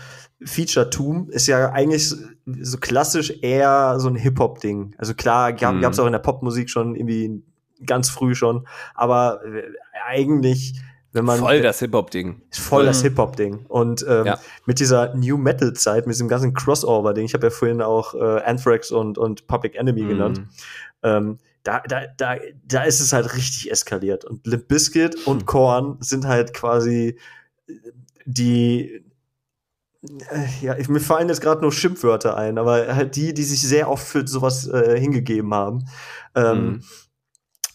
Feature-Tum ist ja eigentlich so klassisch eher so ein Hip-Hop-Ding. Also klar, gab es mhm. auch in der Popmusik schon irgendwie ganz früh schon, aber äh, eigentlich wenn man voll das Hip-Hop-Ding. Voll mhm. das Hip-Hop-Ding. Und ähm, ja. mit dieser New Metal-Zeit, mit diesem ganzen Crossover-Ding, ich habe ja vorhin auch äh, Anthrax und, und Public Enemy mhm. genannt, ähm, da, da, da, da ist es halt richtig eskaliert. Und Limp Bizkit und hm. Korn sind halt quasi die äh, ja, mir fallen jetzt gerade nur Schimpfwörter ein, aber halt die, die sich sehr oft für sowas äh, hingegeben haben. Ähm, mhm.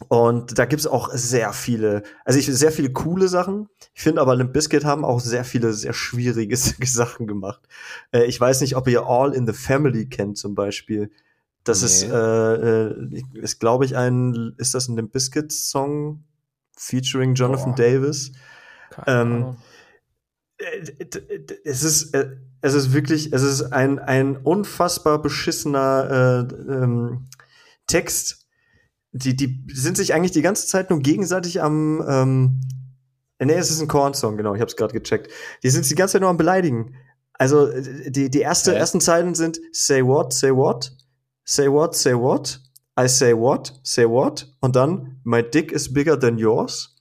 Und da gibt's auch sehr viele, also ich sehr viele coole Sachen. Ich finde aber Limp Bizkit haben auch sehr viele sehr schwierige Sachen gemacht. Äh, ich weiß nicht, ob ihr All in the Family kennt zum Beispiel. Das nee. ist, äh, äh, ist glaube ich ein, ist das ein Limp Bizkit Song featuring Jonathan Boah. Davis? Ähm, äh, es ist, äh, es ist wirklich, es ist ein, ein unfassbar beschissener äh, ähm, Text, die, die sind sich eigentlich die ganze Zeit nur gegenseitig am, ähm, nee, es ist ein Korn-Song, genau, ich hab's gerade gecheckt. Die sind sich die ganze Zeit nur am Beleidigen. Also, die, die erste, okay. ersten Zeilen sind say what, say what, say what, say what, I say what, say what, und dann my dick is bigger than yours.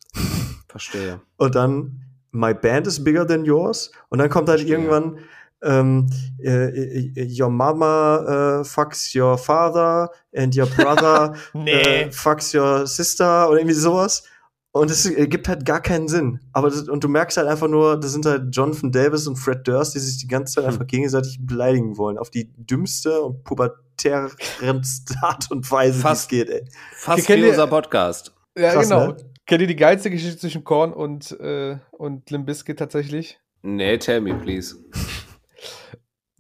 Verstehe. Und dann my band is bigger than yours. Und dann kommt halt Verstehe. irgendwann, ähm, äh, äh, your mama äh, fucks your father and your brother nee. äh, fucks your sister oder irgendwie sowas. Und es gibt halt gar keinen Sinn. Aber das, und du merkst halt einfach nur, das sind halt Jonathan Davis und Fred Durst, die sich die ganze Zeit hm. einfach gegenseitig beleidigen wollen. Auf die dümmste und pubertärendste Art und Weise, wie es geht, ey. Fast wie unser Podcast. Ja, Krass, genau. Ne? Kennt ihr die geilste Geschichte zwischen Korn und, äh, und Limp Bizkit tatsächlich? Nee, tell me, please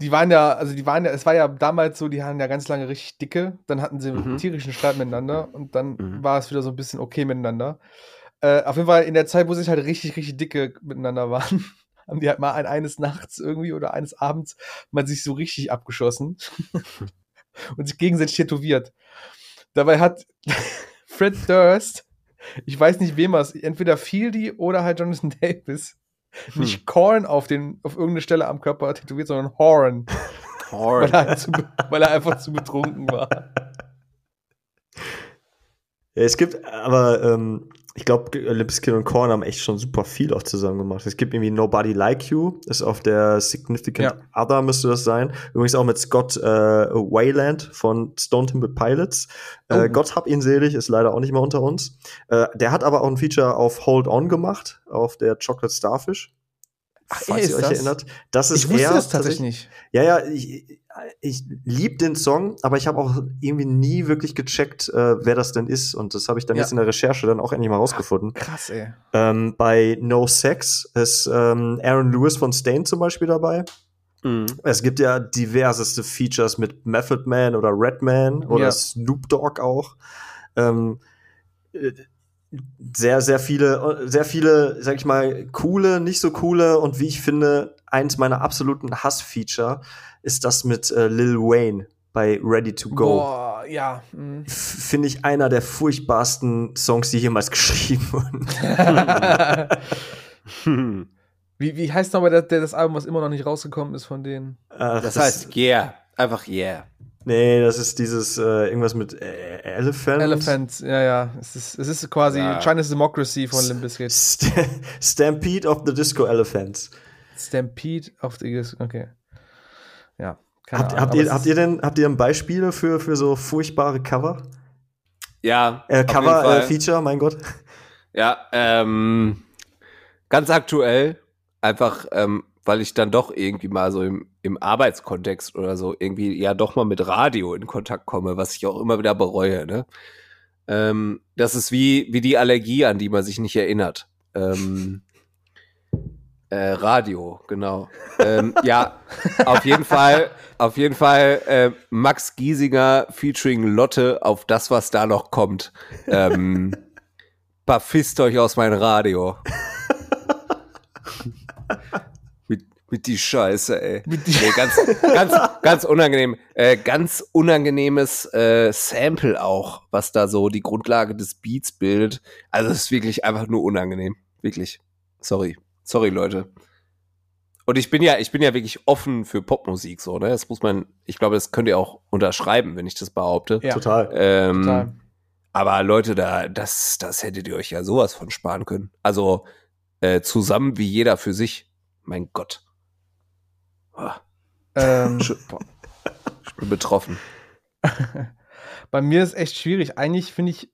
die waren ja, also die waren ja, es war ja damals so, die hatten ja ganz lange richtig dicke, dann hatten sie mhm. tierischen Streit miteinander und dann mhm. war es wieder so ein bisschen okay miteinander. Äh, auf jeden Fall in der Zeit, wo sie halt richtig, richtig dicke miteinander waren, haben die halt mal ein, eines Nachts irgendwie oder eines Abends mal sich so richtig abgeschossen und sich gegenseitig tätowiert. Dabei hat Fred Durst, ich weiß nicht wem es, entweder Fieldy oder halt Jonathan Davis, hm. nicht Korn auf, den, auf irgendeine Stelle am Körper tätowiert, sondern Horn. Horn. weil, er halt zu, weil er einfach zu betrunken war. Ja, es gibt aber ähm, ich glaube, Lipskin und Korn haben echt schon super viel auch zusammen gemacht. Es gibt irgendwie Nobody Like You, ist auf der Significant ja. Other müsste das sein. Übrigens auch mit Scott äh, Wayland von Stone Temple Pilots. Äh, oh. Gott hab ihn selig, ist leider auch nicht mehr unter uns. Äh, der hat aber auch ein Feature auf Hold On gemacht, auf der Chocolate Starfish. Ach, falls ihr euch das? erinnert. Das ist ich wusste er, das tatsächlich nicht. Ja, ja, ich, ich liebe den Song, aber ich habe auch irgendwie nie wirklich gecheckt, äh, wer das denn ist. Und das habe ich dann ja. jetzt in der Recherche dann auch endlich mal rausgefunden. Ach, krass, ey. Ähm, bei No Sex ist ähm, Aaron Lewis von Stain zum Beispiel dabei. Mhm. Es gibt ja diverseste Features mit Method Man oder Redman oder ja. Snoop Dogg auch. Ähm, äh, sehr, sehr viele, sehr viele, sag ich mal, coole, nicht so coole und wie ich finde, eins meiner absoluten Hassfeature ist das mit äh, Lil Wayne bei Ready to Go. Boah, ja. Mhm. Finde ich einer der furchtbarsten Songs, die jemals geschrieben wurden. wie, wie heißt nochmal das, das Album, was immer noch nicht rausgekommen ist von denen? Ach, das, das heißt Yeah. Einfach Yeah. Nee, das ist dieses äh, irgendwas mit äh, Elephant. Elephant, ja, ja. Es ist, es ist quasi Ja. China's Democracy von Limp Bizkit. St Stampede of the Disco Elephants. Stampede auf die. Okay. Ja. keine Habt, Ahnung, habt, ihr, habt ihr denn habt ihr denn Beispiele für, für so furchtbare Cover? Ja, Äh, Cover, äh, Feature, mein Gott. Ja, ähm, ganz aktuell, einfach, ähm, weil ich dann doch irgendwie mal so im, im Arbeitskontext oder so irgendwie ja doch mal mit Radio in Kontakt komme, was ich auch immer wieder bereue, ne? Ähm, das ist wie, wie die Allergie, an die man sich nicht erinnert. Ähm, äh, Radio, genau. ähm, ja, auf jeden Fall, auf jeden Fall äh, Max Giesinger featuring Lotte auf das, was da noch kommt. Ähm, Verpisst euch aus meinem Radio. mit, die Scheiße, ey. Mit die- nee, ganz, ganz, ganz unangenehm. Äh, ganz unangenehmes äh, Sample auch, was da so die Grundlage des Beats bildet. Also es ist wirklich einfach nur unangenehm. Wirklich. Sorry. Sorry, Leute. Und ich bin ja, ich bin ja wirklich offen für Popmusik, so, ne? Das muss man, ich glaube, das könnt ihr auch unterschreiben, wenn ich das behaupte. Ja. Total. Ähm, Total. aber Leute, da, das, das hättet ihr euch ja sowas von sparen können. Also äh, zusammen wie jeder für sich. Mein Gott. Ah, Ähm, ich bin betroffen. bei mir ist echt schwierig. Eigentlich finde ich,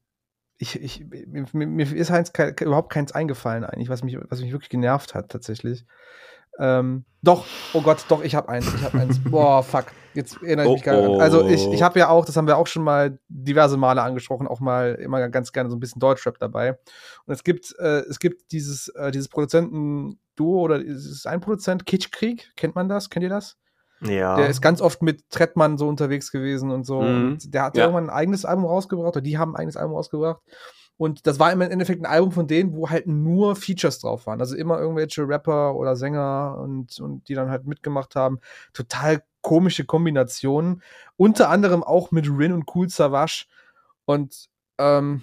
ich, ich, mir, mir- ist eins, kein, überhaupt keins eingefallen, eigentlich, was mich, was mich wirklich genervt hat, tatsächlich. Ähm, doch, oh Gott, doch, ich habe eins, ich habe eins. Boah, fuck, jetzt erinnere ich mich Oh, gar nicht. Also ich, oh. ich habe ja auch, das haben wir auch schon mal diverse Male angesprochen, auch mal immer ganz gerne so ein bisschen Deutschrap dabei. Und es gibt, äh, es gibt dieses, äh, dieses Produzenten-Duo oder ist es ein Produzent, Kitschkrieg, kennt man das? Kennt ihr das? Ja. Der ist ganz oft mit Trettmann so unterwegs gewesen und so. Mhm. Und der hat Ja. ja irgendwann ein eigenes Album rausgebracht, oder die haben ein eigenes Album rausgebracht. Und das war im Endeffekt ein Album von denen, wo halt nur Features drauf waren. Also immer irgendwelche Rapper oder Sänger und, und die dann halt mitgemacht haben. Total komische Kombinationen. Unter anderem auch mit Rin und Cool Savage. Und ähm,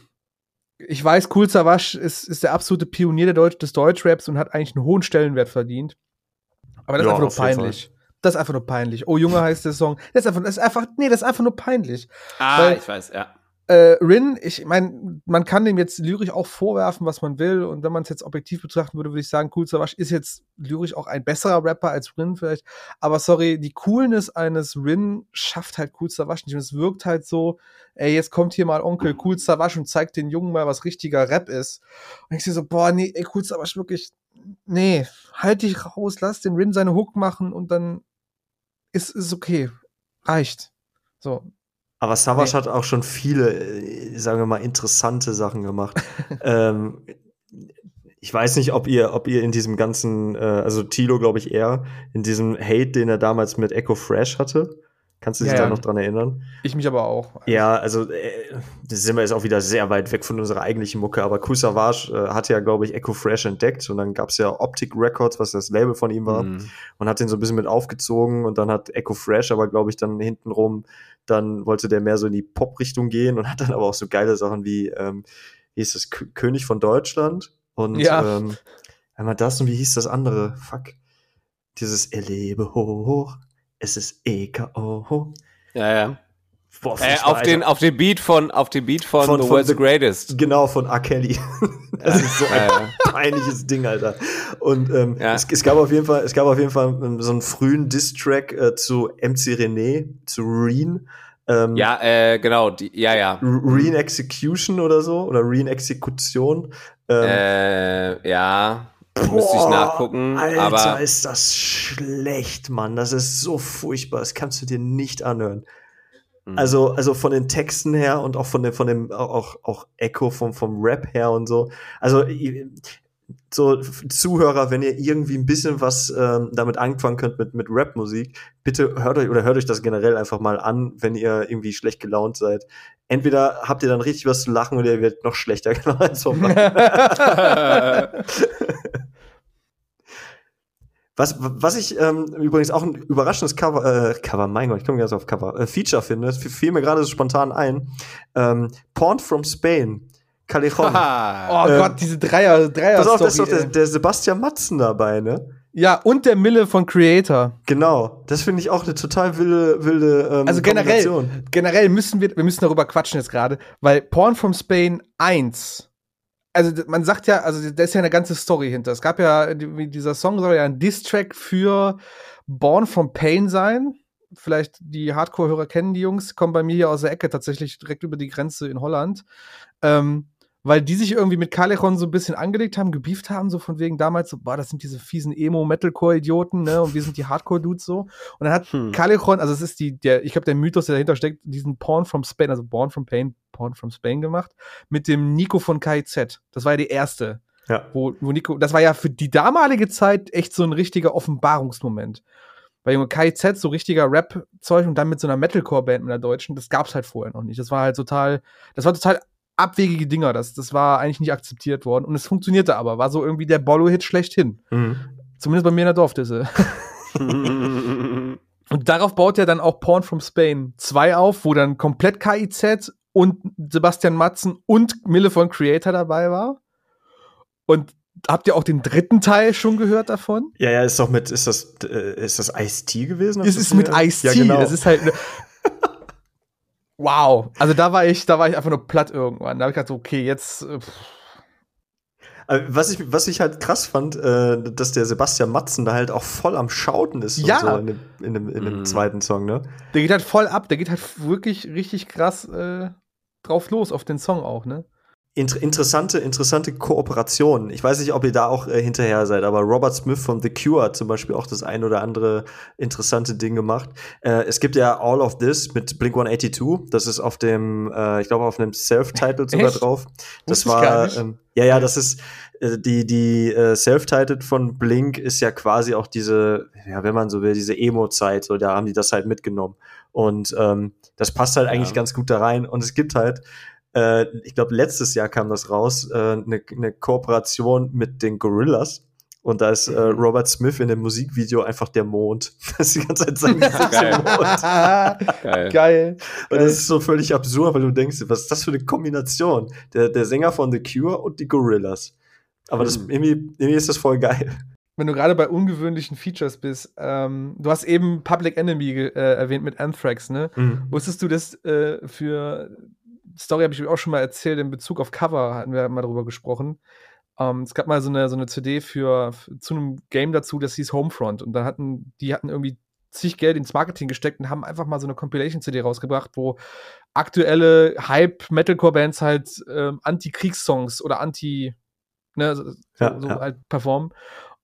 ich weiß, Cool Savage ist, ist der absolute Pionier der Deutsch, des Deutschraps und hat eigentlich einen hohen Stellenwert verdient. Aber das Ja, ist einfach nur peinlich. Das ist einfach nur peinlich. Oh Junge heißt der Song. Das ist einfach, das ist einfach, nee, das ist einfach nur peinlich. Ah, Weil- ich weiß, ja. Äh, Rin, ich meine, man kann dem jetzt lyrisch auch vorwerfen, was man will. Und wenn man es jetzt objektiv betrachten würde, würde ich sagen, Cool Savage ist jetzt lyrisch auch ein besserer Rapper als Rin vielleicht. Aber sorry, die Coolness eines Rin schafft halt Cool Savage nicht. Und es wirkt halt so, ey, jetzt kommt hier mal Onkel Cool Savage und zeigt den Jungen mal, was richtiger Rap ist. Und ich sehe so, boah, nee, ey, Cool Savage wirklich, nee, halt dich raus, lass den Rin seine Hook machen und dann ist es okay. Reicht. So. Aber Savage Nee. hat auch schon viele, äh, sagen wir mal, interessante Sachen gemacht. ähm, ich weiß nicht, ob ihr, ob ihr in diesem ganzen, äh, also Tilo, glaube ich, eher, in diesem Hate, den er damals mit Echo Fresh hatte. Kannst du dich Ja, da ja. noch dran erinnern? Ich mich aber auch. Ja, also äh, sind wir jetzt auch wieder sehr weit weg von unserer eigentlichen Mucke, aber Kool Savage äh, hat ja, glaube ich, Echo Fresh entdeckt und dann gab's ja Optic Records, was das Label von ihm war Mhm. und hat den so ein bisschen mit aufgezogen und dann hat Echo Fresh aber, glaube ich, dann hintenrum, dann wollte der mehr so in die Pop-Richtung gehen und hat dann aber auch so geile Sachen wie, ähm, wie hieß das, K König von Deutschland und Ja. ähm, einmal das und wie hieß das andere? Fuck. Dieses Erlebe hoch, es ist EKO. Ja, ja. Boah, Äh, auf, den, auf den Beat von, auf den Beat von, Von- The von World's The- Greatest. Genau, von R. Kelly. Das ist so ein Ja, peinliches Ding, Alter. Und ähm, Ja. es, es gab auf jeden Fall, es gab auf jeden Fall ähm, so einen frühen Diss-Track äh, zu MC René, zu Reen. Ähm, Ja, äh, genau, die, ja, ja. Reen Execution oder so, oder Reen Exekution. Ähm, Äh, ja, müsste ich boah, nachgucken, Alter, aber ist das schlecht, Mann. Das ist so furchtbar. Das kannst du dir nicht anhören. Mhm. Also, also von den Texten her und auch von dem, von dem, auch, auch Echo vom, vom Rap her und so. Also, so Zuhörer, wenn ihr irgendwie ein bisschen was ähm, damit anfangen könnt mit, mit Rap-Musik, bitte hört euch oder hört euch das generell einfach mal an, wenn ihr irgendwie schlecht gelaunt seid. Entweder habt ihr dann richtig was zu lachen oder ihr werdet noch schlechter gelaunt Was, was ich ähm, übrigens auch ein überraschendes Cover, äh, Cover, mein Gott, ich komme ganz auf Cover, äh, Feature finde, das fiel mir gerade so spontan ein. Ähm, Porn from Spain, Callejon. Oh Ähm, Gott, diese Dreier, Dreier Pass auf, da ist doch der, der Sebastian Matzen dabei, ne? Ja, und der Mille von Creator. Genau, das finde ich auch eine total wilde, wilde ähm, Also generell, generell müssen wir, wir müssen darüber quatschen jetzt gerade, weil Porn from Spain 1, also man sagt ja, also da ist ja eine ganze Story hinter. Es gab ja, die- dieser Song soll ja ein Diss-Track für Born from Pain sein. Vielleicht die Hardcore-Hörer kennen die Jungs, kommen bei mir hier aus der Ecke tatsächlich direkt über die Grenze in Holland. Ähm, weil die sich irgendwie mit Callejon so ein bisschen angelegt haben, gebieft haben, so von wegen damals so, boah, das sind diese fiesen Emo-Metalcore-Idioten, ne, und wir sind die Hardcore-Dudes so. Und dann hat Hm. Callejon, also es ist die, der, ich glaube, der Mythos, der dahinter steckt, diesen Porn from Spain, also Born from Pain, Porn from Spain gemacht, mit dem Nico von KIZ. Das war ja die erste, Ja. wo, wo Nico, das war ja für die damalige Zeit echt so ein richtiger Offenbarungsmoment. Weil Junge, KIZ, so richtiger Rap-Zeug und dann mit so einer Metalcore-Band mit einer deutschen, das gab's halt vorher noch nicht. Das war halt total, das war total abwegige Dinger. Das, das war eigentlich nicht akzeptiert worden. Und es funktionierte aber, war so irgendwie der Bollo-Hit schlechthin. Mhm. Zumindest bei mir in der Dorfdisse. Und darauf baut er dann auch Porn from Spain 2 auf, wo dann komplett KIZ und Sebastian Matzen und Mille von Creator dabei war. Und habt ihr auch den dritten Teil schon gehört davon? Ja, ja, ist doch mit, ist das, äh, ist das Ice-T gewesen? Es ist mit Ice-T. Ja, genau. Das ist halt. Wow. Also da war ich, da war ich einfach nur platt irgendwann. Da habe ich gedacht, okay, jetzt. äh, pff. Was ich, was ich halt krass fand, äh, dass der Sebastian Matzen da halt auch voll am Schauten ist und Ja. so in dem, in dem, in dem Mhm. zweiten Song, ne? Der geht halt voll ab. Der geht halt wirklich richtig krass äh, drauf los auf den Song auch, ne? Inter interessante, interessante Kooperation. Ich weiß nicht, ob ihr da auch äh, hinterher seid, aber Robert Smith von The Cure hat zum Beispiel auch das ein oder andere interessante Ding gemacht. Äh, es gibt ja All of This mit Blink 182. Das ist auf dem, äh, ich glaube, auf einem Self-Titled sogar drauf. Das war, ähm, ja, ja, das ist äh, die, die äh, Self-Titled von Blink ist ja quasi auch diese, ja, wenn man so will, diese Emo-Zeit. So, da haben die das halt mitgenommen. Und ähm, das passt halt eigentlich Ja. ganz gut da rein. Und es gibt halt äh, ich glaube, letztes Jahr kam das raus, eine äh, ne- ne Kooperation mit den Gorillas. Und da ist äh, Mhm. Robert Smith in dem Musikvideo einfach der Mond. Das ist die ganze Zeit sein Gesicht Geil. Mond. Geil. Geil. Und das ist so völlig absurd, weil du denkst, was ist das für eine Kombination? Der, der Sänger von The Cure und die Gorillas. Aber das, Mhm. irgendwie, irgendwie ist das voll geil. wenn du gerade bei ungewöhnlichen Features bist, ähm, du hast eben Public Enemy äh, erwähnt mit Anthrax, ne? Wusstest du das äh, für Story habe ich auch schon mal erzählt in Bezug auf Cover hatten wir mal darüber gesprochen. Ähm, es gab mal so eine so eine CD für, zu einem Game dazu, das hieß Homefront und da hatten die hatten irgendwie zig Geld ins Marketing gesteckt und haben einfach mal so eine Compilation CD rausgebracht, wo aktuelle Hype Metalcore Bands halt ähm, Anti-Kriegssongs oder Anti ne, so, Ja, so ja. halt performen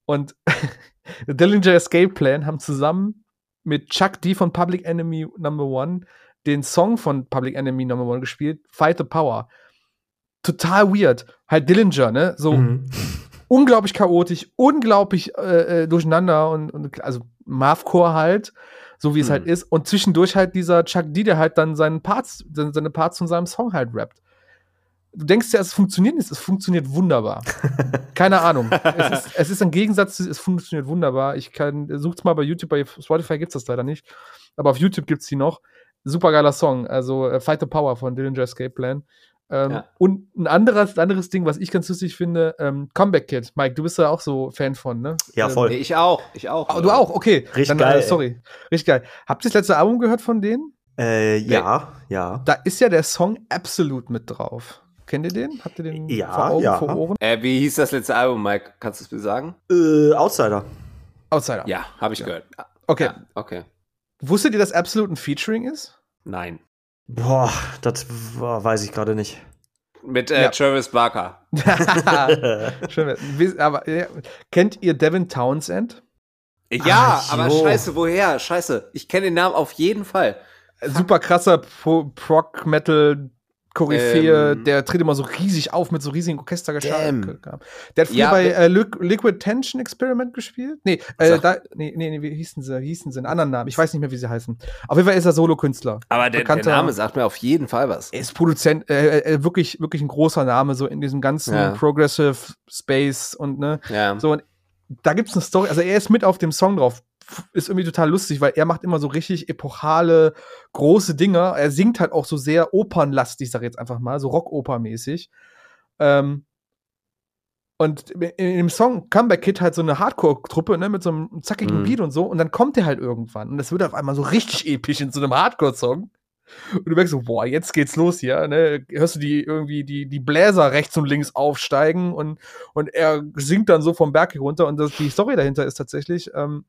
und The Dillinger Escape Plan haben zusammen mit Chuck D von Public Enemy Number One den Song von Public Enemy Number One gespielt, Fight the Power. Total weird. Halt Dillinger, ne? So Mhm. unglaublich chaotisch, unglaublich äh, äh, durcheinander und, und also Marvcore halt, so wie es Mhm. halt ist. Und zwischendurch halt dieser Chuck D, der halt dann seinen Parts, seine Parts von seinem Song halt rappt. Du denkst ja, es funktioniert nicht, es funktioniert wunderbar. Keine Ahnung. Es ist, es ist ein Gegensatz, zu- es funktioniert wunderbar. Ich kann, sucht's mal bei YouTube, bei Spotify gibt's das leider nicht. Aber auf YouTube gibt's die noch. Super geiler Song. Also äh, Fight the Power von Dillinger Escape Plan. Ähm, Ja. Und ein anderes, anderes Ding, was ich ganz lustig finde, ähm, Comeback Kid. Mike, du bist ja auch so Fan von, ne? Ja, Ähm, voll. Nee, ich auch. Ich auch. Oh, du auch, okay. Richtig Dann, geil, Äh, sorry. Richtig geil. Habt ihr das letzte Album gehört von denen? Äh, ja, ja. Da ist ja der Song Absolute mit drauf. Kennt ihr den? Habt ihr den Ja, vor Augen, ja. vor Ohren? Äh, wie hieß das letzte Album, Mike? Kannst du es mir sagen? Äh, Outsider. Outsider. Ja, habe ich Ja. gehört. Okay. Ja, okay. Wusstet ihr, dass Absolute ein Featuring ist? Nein. Boah, das weiß ich gerade nicht. Mit äh, Ja. Travis Barker. Schön. Aber äh, kennt ihr Devin Townsend? Ja, Ach, aber scheiße, woher? Scheiße. Ich kenne den Namen auf jeden Fall. Super krasser Pro Prog Metal Koryphäe, Ähm. der tritt immer so riesig auf mit so riesigen Orchestergestalten. Der hat früher Ja, bei be- äh, Liqu- Liquid Tension Experiment gespielt. Nee, äh, da, nee, nee, nee, wie hießen sie? Hießen sie einen anderen Namen? Ich weiß nicht mehr, wie sie heißen. Auf jeden Fall ist er Solokünstler. Aber der, der Name sagt mir auf jeden Fall was. Er ist Produzent, äh, äh, wirklich, wirklich ein großer Name, so in diesem ganzen Ja. Progressive Space und ne, Ja. so, und da gibt's eine Story, also er ist mit auf dem Song drauf. Ist irgendwie total lustig, weil er macht immer so richtig epochale, große Dinger. Er singt halt auch so sehr opernlastig, sag ich jetzt einfach mal, so Rockoper-mäßig. Ähm, Und in dem Song Comeback Kid halt so eine Hardcore-Truppe, ne, mit so einem zackigen Mhm. Beat und so. Und dann kommt der halt irgendwann. Und das wird auf einmal so richtig episch in so einem Hardcore-Song. Und du merkst so, boah, jetzt geht's los hier, ne? Hörst du die irgendwie die, die Bläser rechts und links aufsteigen und, und er singt dann so vom Berg hier runter. Und das, die Story dahinter ist tatsächlich, ähm,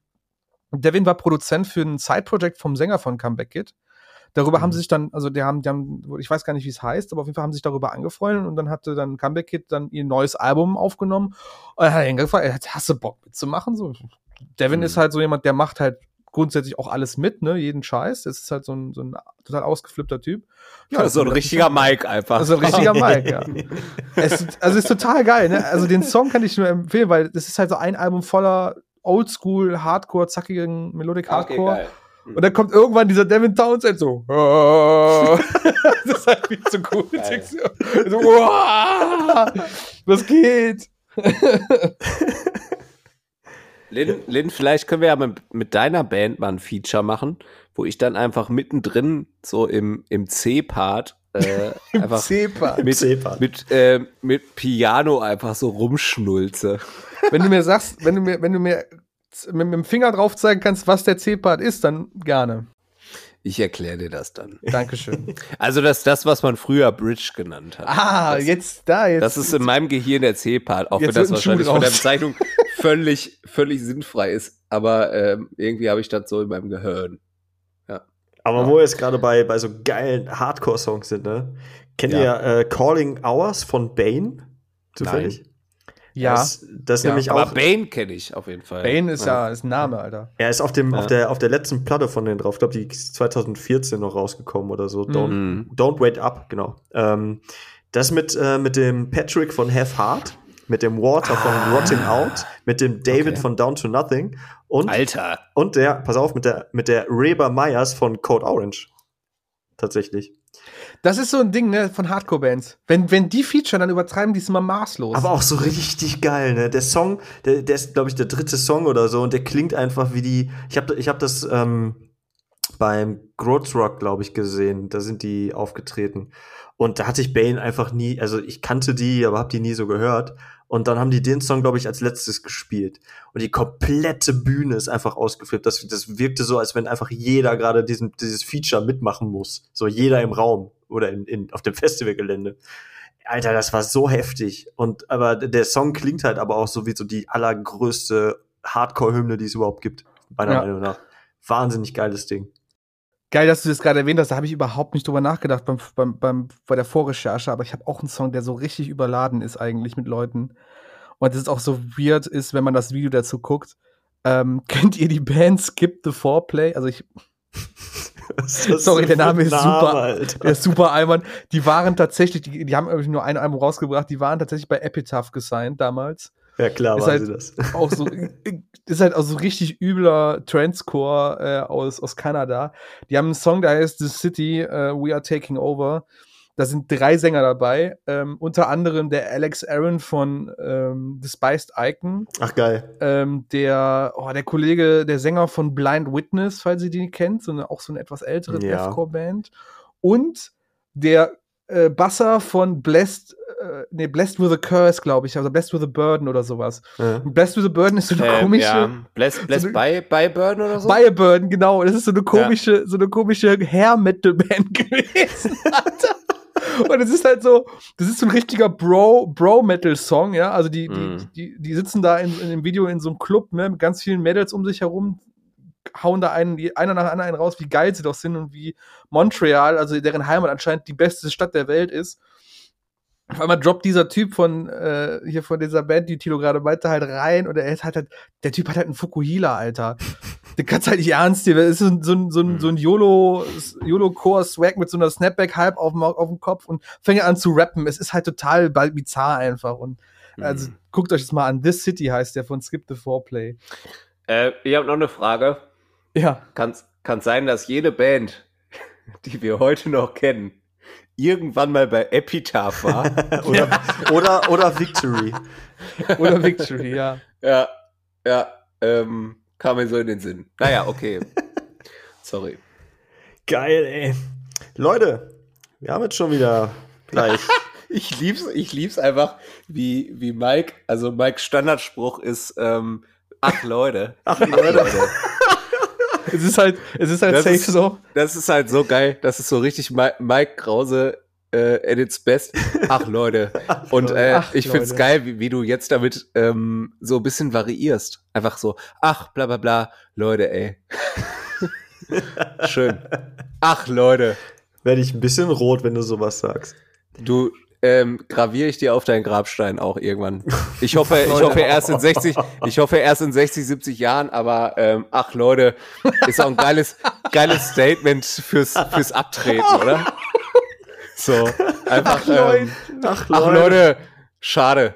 Devin war Produzent für ein Side-Project vom Sänger von Comeback Kid. Darüber Mhm. haben sie sich dann, also die haben, die haben, ich weiß gar nicht, wie es heißt, aber auf jeden Fall haben sie sich darüber angefreundet und dann hatte dann Comeback Kid dann ihr neues Album aufgenommen und dann hat er ihn gefragt, hast du Bock mitzumachen? So, Devin Mhm. ist halt so jemand, der macht halt grundsätzlich auch alles mit, ne, jeden Scheiß. Das ist halt so ein, so ein total ausgeflippter Typ. Ja, so ein richtiger Mike einfach. Also ein richtiger Mike, ja. Es, also ist total geil, ne? Also den Song kann ich nur empfehlen, weil das ist halt so ein Album voller Oldschool, Hardcore, zackigen Melodic Hardcore. geil. Und dann kommt irgendwann dieser Devin Townsend so. "Ah." das ist halt viel zu. Geil. So, "Uah, was geht? Lynn, Lynn, vielleicht können wir ja mit, mit deiner Band mal ein Feature machen, wo ich dann einfach mittendrin so im, im C-Part äh, einfach C-Part. mit, C-Part. mit, äh, mit Piano einfach so rumschnulze. Wenn du mir sagst, wenn du mir, wenn du mir mit, mit dem Finger drauf zeigen kannst, was der C-Part ist, dann gerne. Ich erkläre dir das dann. Dankeschön. Also das ist das, was man früher Bridge genannt hat. ah, das, jetzt da, jetzt. Das ist in meinem Gehirn der C-Part, auch wenn das wahrscheinlich von der. Bezeichnung völlig, völlig sinnfrei ist. Aber ähm, irgendwie habe ich das so in meinem Gehirn. Aber wo wir jetzt gerade bei, bei so geilen Hardcore-Songs sind, ne? Kennt Ja. ihr äh, Calling Hours von Bane? Zufällig? ja. Das, das Ja. nämlich Aber auch. Bane kenne ich auf jeden Fall. Bane ist ja, ist ein Name, Alter. Er ist auf, dem, Ja. auf, der, auf der letzten Platte von denen drauf. Ich glaube, die ist 2014 noch rausgekommen oder so. Don't, Mhm. Don't Wait Up, genau. Ähm, das mit, äh, mit dem Patrick von Have Heart, mit dem Water von Rotting Out, mit dem David Ah. Okay. von Down to Nothing und, Alter. und der, pass auf, mit der, mit der Reba Myers von Code Orange. Tatsächlich. Das ist so ein Ding, ne, von Hardcore-Bands. Wenn, wenn die Feature, dann übertreiben die es immer maßlos. Aber auch so richtig geil, ne? Der Song, der, der ist, glaube ich, der dritte Song oder so und der klingt einfach wie die. Ich habe ich hab das ähm, beim Growth Rock, glaube ich, gesehen. Da sind die aufgetreten. Und da hatte ich Bane einfach nie, also ich kannte die, aber habe die nie so gehört. Und dann haben die den Song, glaube ich, als letztes gespielt. Und die komplette Bühne ist einfach ausgeflippt. Das, das wirkte so, als wenn einfach jeder gerade diesen, dieses Feature mitmachen muss. So jeder im Raum oder in, in, auf dem Festivalgelände. Alter, das war so heftig. Und aber der Song klingt halt aber auch so wie so die allergrößte Hardcore-Hymne, die es überhaupt gibt, meiner Ja. Meinung nach. Wahnsinnig geiles Ding. Geil, dass du das gerade erwähnt hast. Da habe ich überhaupt nicht drüber nachgedacht beim, beim, beim, bei der Vorrecherche. Aber ich habe auch einen Song, der so richtig überladen ist eigentlich mit Leuten. Und das ist auch so weird ist, wenn man das Video dazu guckt. Ähm, kennt ihr die Band Skip the Foreplay? Also ich, Sorry, der Name ist super. Der ist super Alman. Die waren tatsächlich, die, die haben irgendwie nur ein Album rausgebracht. Die waren tatsächlich bei Epitaph gesigned damals. Ja, klar, Ist halt- sie das. auch so, ist halt auch so richtig übler Transcore äh, aus, aus Kanada. Die haben einen Song, der heißt The City, äh, We Are Taking Over. Da sind drei Sänger dabei, ähm, unter anderem der Alex Aaron von ähm, Despised Icon, Ach, geil. ähm, der, oh, der Kollege, der Sänger von Blind Witness, falls ihr die kennt, so eine, auch so eine etwas ältere Ja. Deathcore-Band. Und der äh, Basser von Blessed, äh, nee, Blessed with a Curse, glaube ich, also Blessed with a Burden oder sowas. Ja. Und Blessed with a Burden ist so eine Ähm, komische. ja. Bless, bless so eine- by, by Burn oder so? By a Burden, genau. Das ist so eine komische, so eine komische Hair-Metal-Band gewesen. Alter. Und es ist halt so, das ist so ein richtiger Bro, Bro-Metal-Song, ja. Also die, die, Mhm. die, die sitzen da in, in dem Video in so einem Club, ne, mit ganz vielen Mädels um sich herum, hauen da einen, einer nach anderen raus, wie geil sie doch sind und wie Montreal, also deren Heimat anscheinend die beste Stadt der Welt ist. Auf einmal droppt dieser Typ von äh, hier von dieser Band, die Tilo gerade meinte, halt rein und er ist halt, halt der Typ hat halt einen Fukuhila, Alter. Den kannst halt nicht ernst nehmen. Das ist so ein, so ein, so ein, so ein YOLO, YOLO-Core-Swag mit so einer Snapback-Hype auf dem, auf dem Kopf und fängt an zu rappen. Es ist halt total bald bizarr einfach. Und also Mhm. guckt euch das mal an. This City heißt der von Skip the Foreplay. Äh, ich habe noch eine Frage. Ja. Kann es sein, dass jede Band, die wir heute noch kennen, irgendwann mal bei Epitaph war? oder, oder, oder Victory. Oder Victory, ja. ja, ja, ähm, kam mir so in den Sinn. Naja, okay. Sorry. Geil, ey. Leute, wir haben jetzt schon wieder gleich Ich lieb's, ich lieb's einfach, wie, wie Mike, also Mikes Standardspruch ist, ähm, ach Leute. Ach, Leute. Es ist halt, es ist halt Das safe ist- so. Das ist halt so geil. Das ist so richtig Mi- Mike Krause äh, at its best. Ach Leute. Und äh, Ach, ich find's Leute. geil, wie, wie du jetzt damit ähm, so ein bisschen variierst. Einfach so, ach, bla bla bla, Leute, ey. Schön. Ach, Leute. Werde ich ein bisschen rot, wenn du sowas sagst. Du ähm, graviere ich dir auf deinen Grabstein auch irgendwann. Ich hoffe, ich Leute. hoffe erst in 60, ich hoffe erst in 60, 70 Jahren, aber ähm, ach Leute, ist auch ein geiles, geiles Statement fürs, fürs Abtreten, oder? So, einfach, ähm, Ach, ach Leute, schade.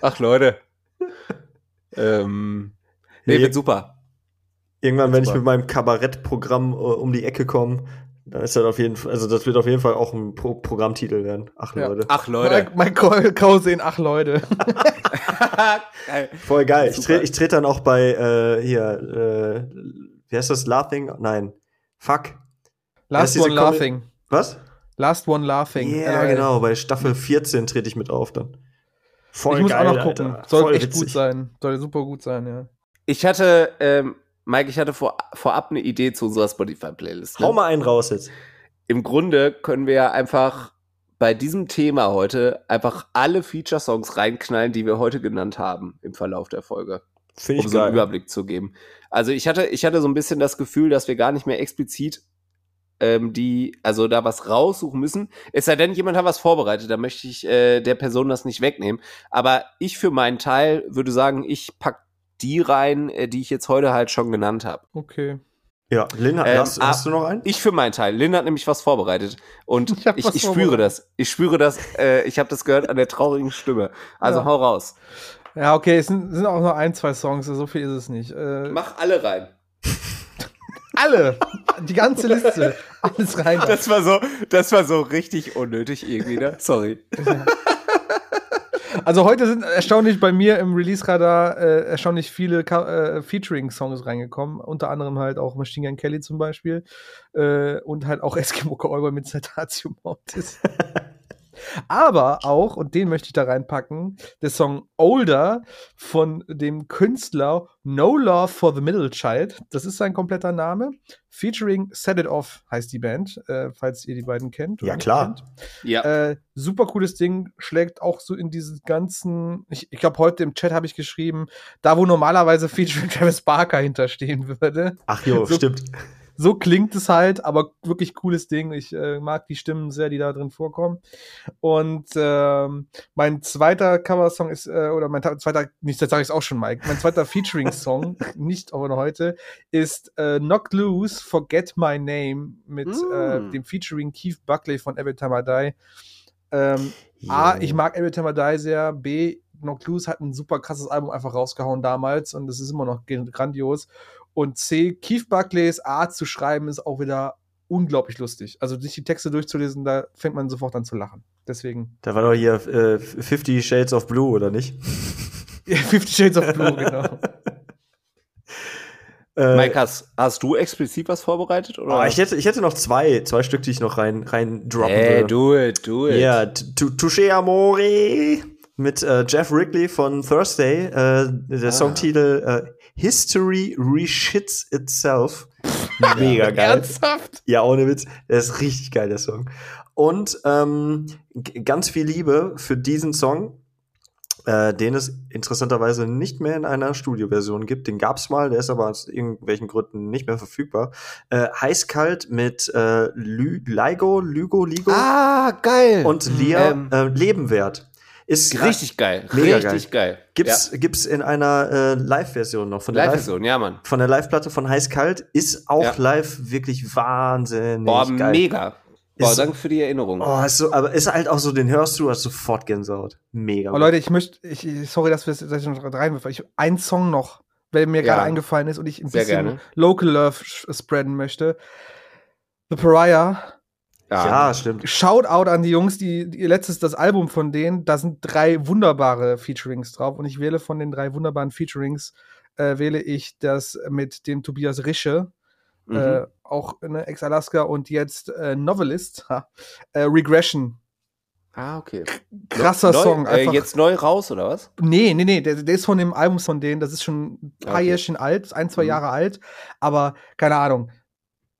Ach Leute. Ähm, nee, Nee. wird super. Irgendwann, wenn ich Super. mit meinem Kabarettprogramm äh, um die Ecke komme, dann ist das auf jeden Fall, also das wird auf jeden Fall auch ein Pro Programmtitel werden. Ach Ja. Leute. Ach Leute. Mike, Mike Krause in Ach Leute. Geil. Voll geil. Ich trete ich tret dann auch bei äh, hier, äh, wie heißt das? Laughing? Nein. Fuck. Last One Laughing. Was? Last One Laughing. Ja, LOL. genau. Bei Staffel 14 trete ich mit auf dann. Voll Ich muss geil, auch noch gucken. Alter. Soll Voll echt witzig. gut sein. Soll super gut sein, ja. Ich hatte, ähm, Mike, ich hatte vor, vorab eine Idee zu unserer Spotify-Playlist. ne? Hau mal einen raus jetzt. Im Grunde können wir ja einfach bei diesem Thema heute einfach alle Feature-Songs reinknallen, die wir heute genannt haben im Verlauf der Folge, Finde um ich so einen geil. Überblick zu geben. Also ich hatte, ich hatte so ein bisschen das Gefühl, dass wir gar nicht mehr explizit ähm, die, also da was raussuchen müssen. Es sei denn, jemand hat was vorbereitet, da möchte ich äh, der Person das nicht wegnehmen. Aber ich für meinen Teil würde sagen, ich pack die rein, äh, die ich jetzt heute halt schon genannt habe. Okay. Ja, Lin, Ähm, hast, hast du noch einen? Ich für meinen Teil. Lynn hat nämlich was vorbereitet. Und Ich ich, ich, spüre vorbereitet. das. Ich spüre das. Äh, ich habe das gehört an der traurigen Stimme. Also Ja. hau raus. Ja, okay, es sind, sind auch nur ein, zwei Songs, so viel ist es nicht. Äh, Mach alle rein. alle, die ganze Liste, alles rein. Das war so, das war so richtig unnötig irgendwie, ne? Sorry. Also heute sind erstaunlich bei mir im Release-Radar äh, erstaunlich viele äh, Featuring-Songs reingekommen. Unter anderem halt auch Machine Gun Kelly zum Beispiel. Äh, und halt auch Eskimo Cowboy mit Cetaceum Mortis. Aber auch, und den möchte ich da reinpacken, der Song Older von dem Künstler No Love for the Middle Child. Das ist sein kompletter Name. Featuring Set It Off heißt die Band, äh, falls ihr die beiden kennt. oder Ja, klar. kennt. Ja. Äh, super cooles Ding, schlägt auch so in diesen ganzen, ich, ich glaube, heute im Chat habe ich geschrieben, da wo normalerweise Featuring Travis Barker hinterstehen würde. Ach jo, So- stimmt. So klingt es halt, aber wirklich cooles Ding. Ich äh, mag die Stimmen sehr, die da drin vorkommen. Und ähm, mein zweiter Coversong ist, äh, oder mein zweiter, nicht, das sage ich auch schon, Mike, mein zweiter Featuring-Song, nicht aber noch heute, ist äh, Knocked Loose, Forget My Name mit äh, Mm. dem Featuring Keith Buckley von Every Time I Die. Ähm, A, Jo. ich mag Every Time I Die sehr. B, Knocked Loose hat ein super krasses Album einfach rausgehauen damals und das ist immer noch grandios. Und C, Keith Buckleys Art zu schreiben ist auch wieder unglaublich lustig. Also sich die Texte durchzulesen, da fängt man sofort an zu lachen. Deswegen Da war doch hier äh, 50 Shades of Blue, oder nicht? Fifty Shades of Blue, genau. Äh, Mike, hast, hast du explizit was vorbereitet? Oder? oh, ich, hätte, ich hätte noch zwei, zwei Stück, die ich noch rein, rein droppen Hey, würde. do it, do it. Ja, T- Touché Amore mit äh, Jeff Wrigley von Thursday. Äh, der Ah. Songtitel äh, History Reshits Itself. Mega geil. Ernsthaft? Ja, ohne Witz. Der ist richtig geil, der Song. Und ähm, ganz viel Liebe für diesen Song, äh, den es interessanterweise nicht mehr in einer Studioversion gibt. Den gab's mal, der ist aber aus irgendwelchen Gründen nicht mehr verfügbar. Äh, Heißkalt mit äh, Lü Ligo, Lügo, Ligo Ah, geil. und Lia Ähm, äh, Lebenwert. Ist richtig geil. Mega richtig geil. Gibt's, gibt's in einer äh, Live-Version noch von Ja. der Live Live-Version, ja, Mann. von der Live-Platte von Heißkalt ist auch Ja. live wirklich wahnsinnig Boah, geil. mega. Boah, Ist- danke für die Erinnerung. Oh, ist so, aber ist halt auch so, den hörst du, hast sofort Gänsehaut. Mega. Oh, Leute, ich möchte, ich, sorry, dass wir dass ich noch reinwerfen. Ich ein Song noch, weil mir Ja. gerade eingefallen ist und ich ein Sehr bisschen gerne. Local Love spreaden möchte. The Pariah ja, stimmt. Shoutout an die Jungs, die, die letztes das Album von denen, da sind drei wunderbare Featurings drauf und ich wähle von den drei wunderbaren Featurings äh, wähle ich das mit dem Tobias Rische, Mhm. äh, auch ne, Ex-Alaska und jetzt äh, Novelist, ha, äh, Regression. Ah, okay. Krasser neu, Song. Äh, Einfach, jetzt neu raus, oder was? nee, nee, nee, der, der ist von dem Album von denen, das ist schon ein paar Okay. Jährchen alt, ein, zwei Mhm. Jahre alt, aber keine Ahnung.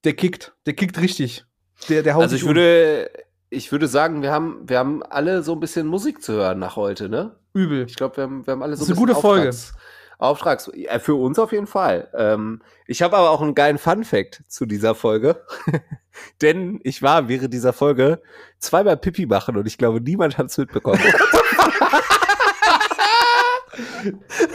Der kickt, der kickt richtig. Der, der haut Also ich um. würde, ich würde sagen, wir haben, wir haben alle so ein bisschen Musik zu hören nach heute, ne? übel. Ich glaube, wir haben, wir haben alle so Das ist ein eine bisschen gute Folge. Auftrags, Auftrags, ja, für uns auf jeden Fall. Ähm, ich habe aber auch einen geilen Fun-Fact zu dieser Folge. Denn ich war während dieser Folge zweimal Pipi machen und ich glaube, niemand hat es mitbekommen.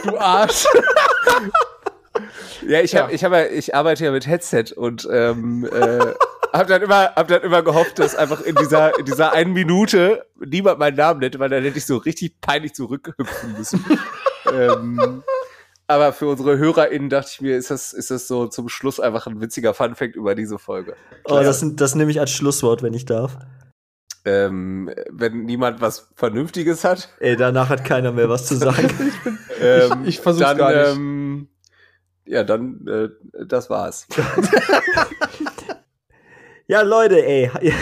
Du Arsch. ja, ich, hab, Ja. ich, hab, ich arbeite ja mit Headset und ähm, äh, hab dann immer, hab dann immer gehofft, dass einfach in dieser, in dieser einen Minute niemand meinen Namen nennt, weil dann hätte ich so richtig peinlich zurückhüpfen müssen. ähm, aber für unsere HörerInnen dachte ich mir, ist das, ist das so zum Schluss einfach ein witziger Funfact über diese Folge. Oh, das, das nehme ich als Schlusswort, wenn ich darf. Ähm, wenn niemand was Vernünftiges hat, Ey, danach hat keiner mehr was zu sagen. ähm, ich versuch's dann, gar nicht. Ähm, ja, dann, äh, das war's. Ja, Leute, ey.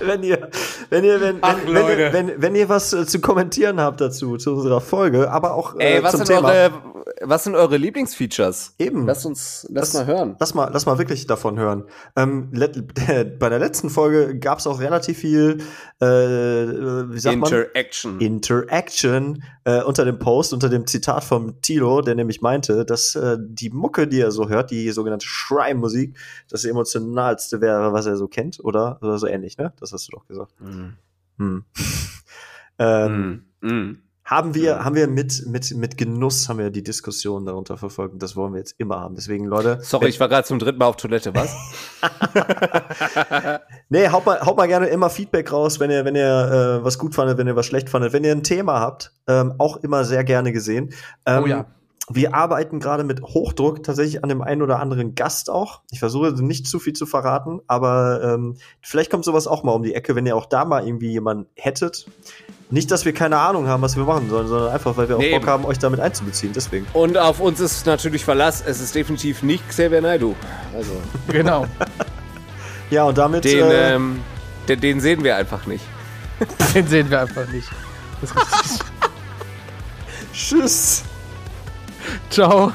wenn ihr, wenn ihr, wenn, Ach, wenn, wenn, wenn, wenn ihr was äh, zu kommentieren habt dazu, zu unserer Folge, aber auch äh, Ey, was zum Thema. eure, was sind eure Lieblingsfeatures? Eben. Lass uns, lass Das- mal hören. Lass mal, lass mal wirklich davon hören. Ähm, let, bei der letzten Folge gab es auch relativ viel, äh, wie sagt man? Interaction. Interaction äh, unter dem Post, unter dem Zitat vom Tilo, der nämlich meinte, dass äh, die Mucke, die er so hört, die sogenannte Shrine-Musik, das emotionalste wäre, was er so kennt, oder? Oder so ähnlich, ne? Das hast du doch gesagt. Mhm. Hm. ähm, Mhm. Mhm. Haben wir, haben wir mit, mit, mit Genuss haben wir die Diskussion darunter verfolgt. und Das wollen wir jetzt immer haben. Deswegen, Leute. Sorry, ich war gerade zum dritten Mal auf Toilette, was? Nee, haut mal, haut mal gerne immer Feedback raus, wenn ihr, wenn ihr äh, was gut fandet, wenn ihr was schlecht fandet. Wenn ihr ein Thema habt, ähm, auch immer sehr gerne gesehen. Ähm, Oh ja. Wir arbeiten gerade mit Hochdruck tatsächlich an dem einen oder anderen Gast auch. Ich versuche nicht zu viel zu verraten, aber ähm, vielleicht kommt sowas auch mal um die Ecke, wenn ihr auch da mal irgendwie jemanden hättet. Nicht, dass wir keine Ahnung haben, was wir machen sollen, sondern einfach, weil wir auch Nee, Bock eben. haben, euch damit einzubeziehen. Deswegen. Und auf uns ist natürlich Verlass. Es ist definitiv nicht Xavier Naidoo. Also, Genau. Ja, und damit. den, äh, ähm, den, den sehen wir einfach nicht. Den sehen wir einfach nicht. Das ist richtig. tschüss. Ciao.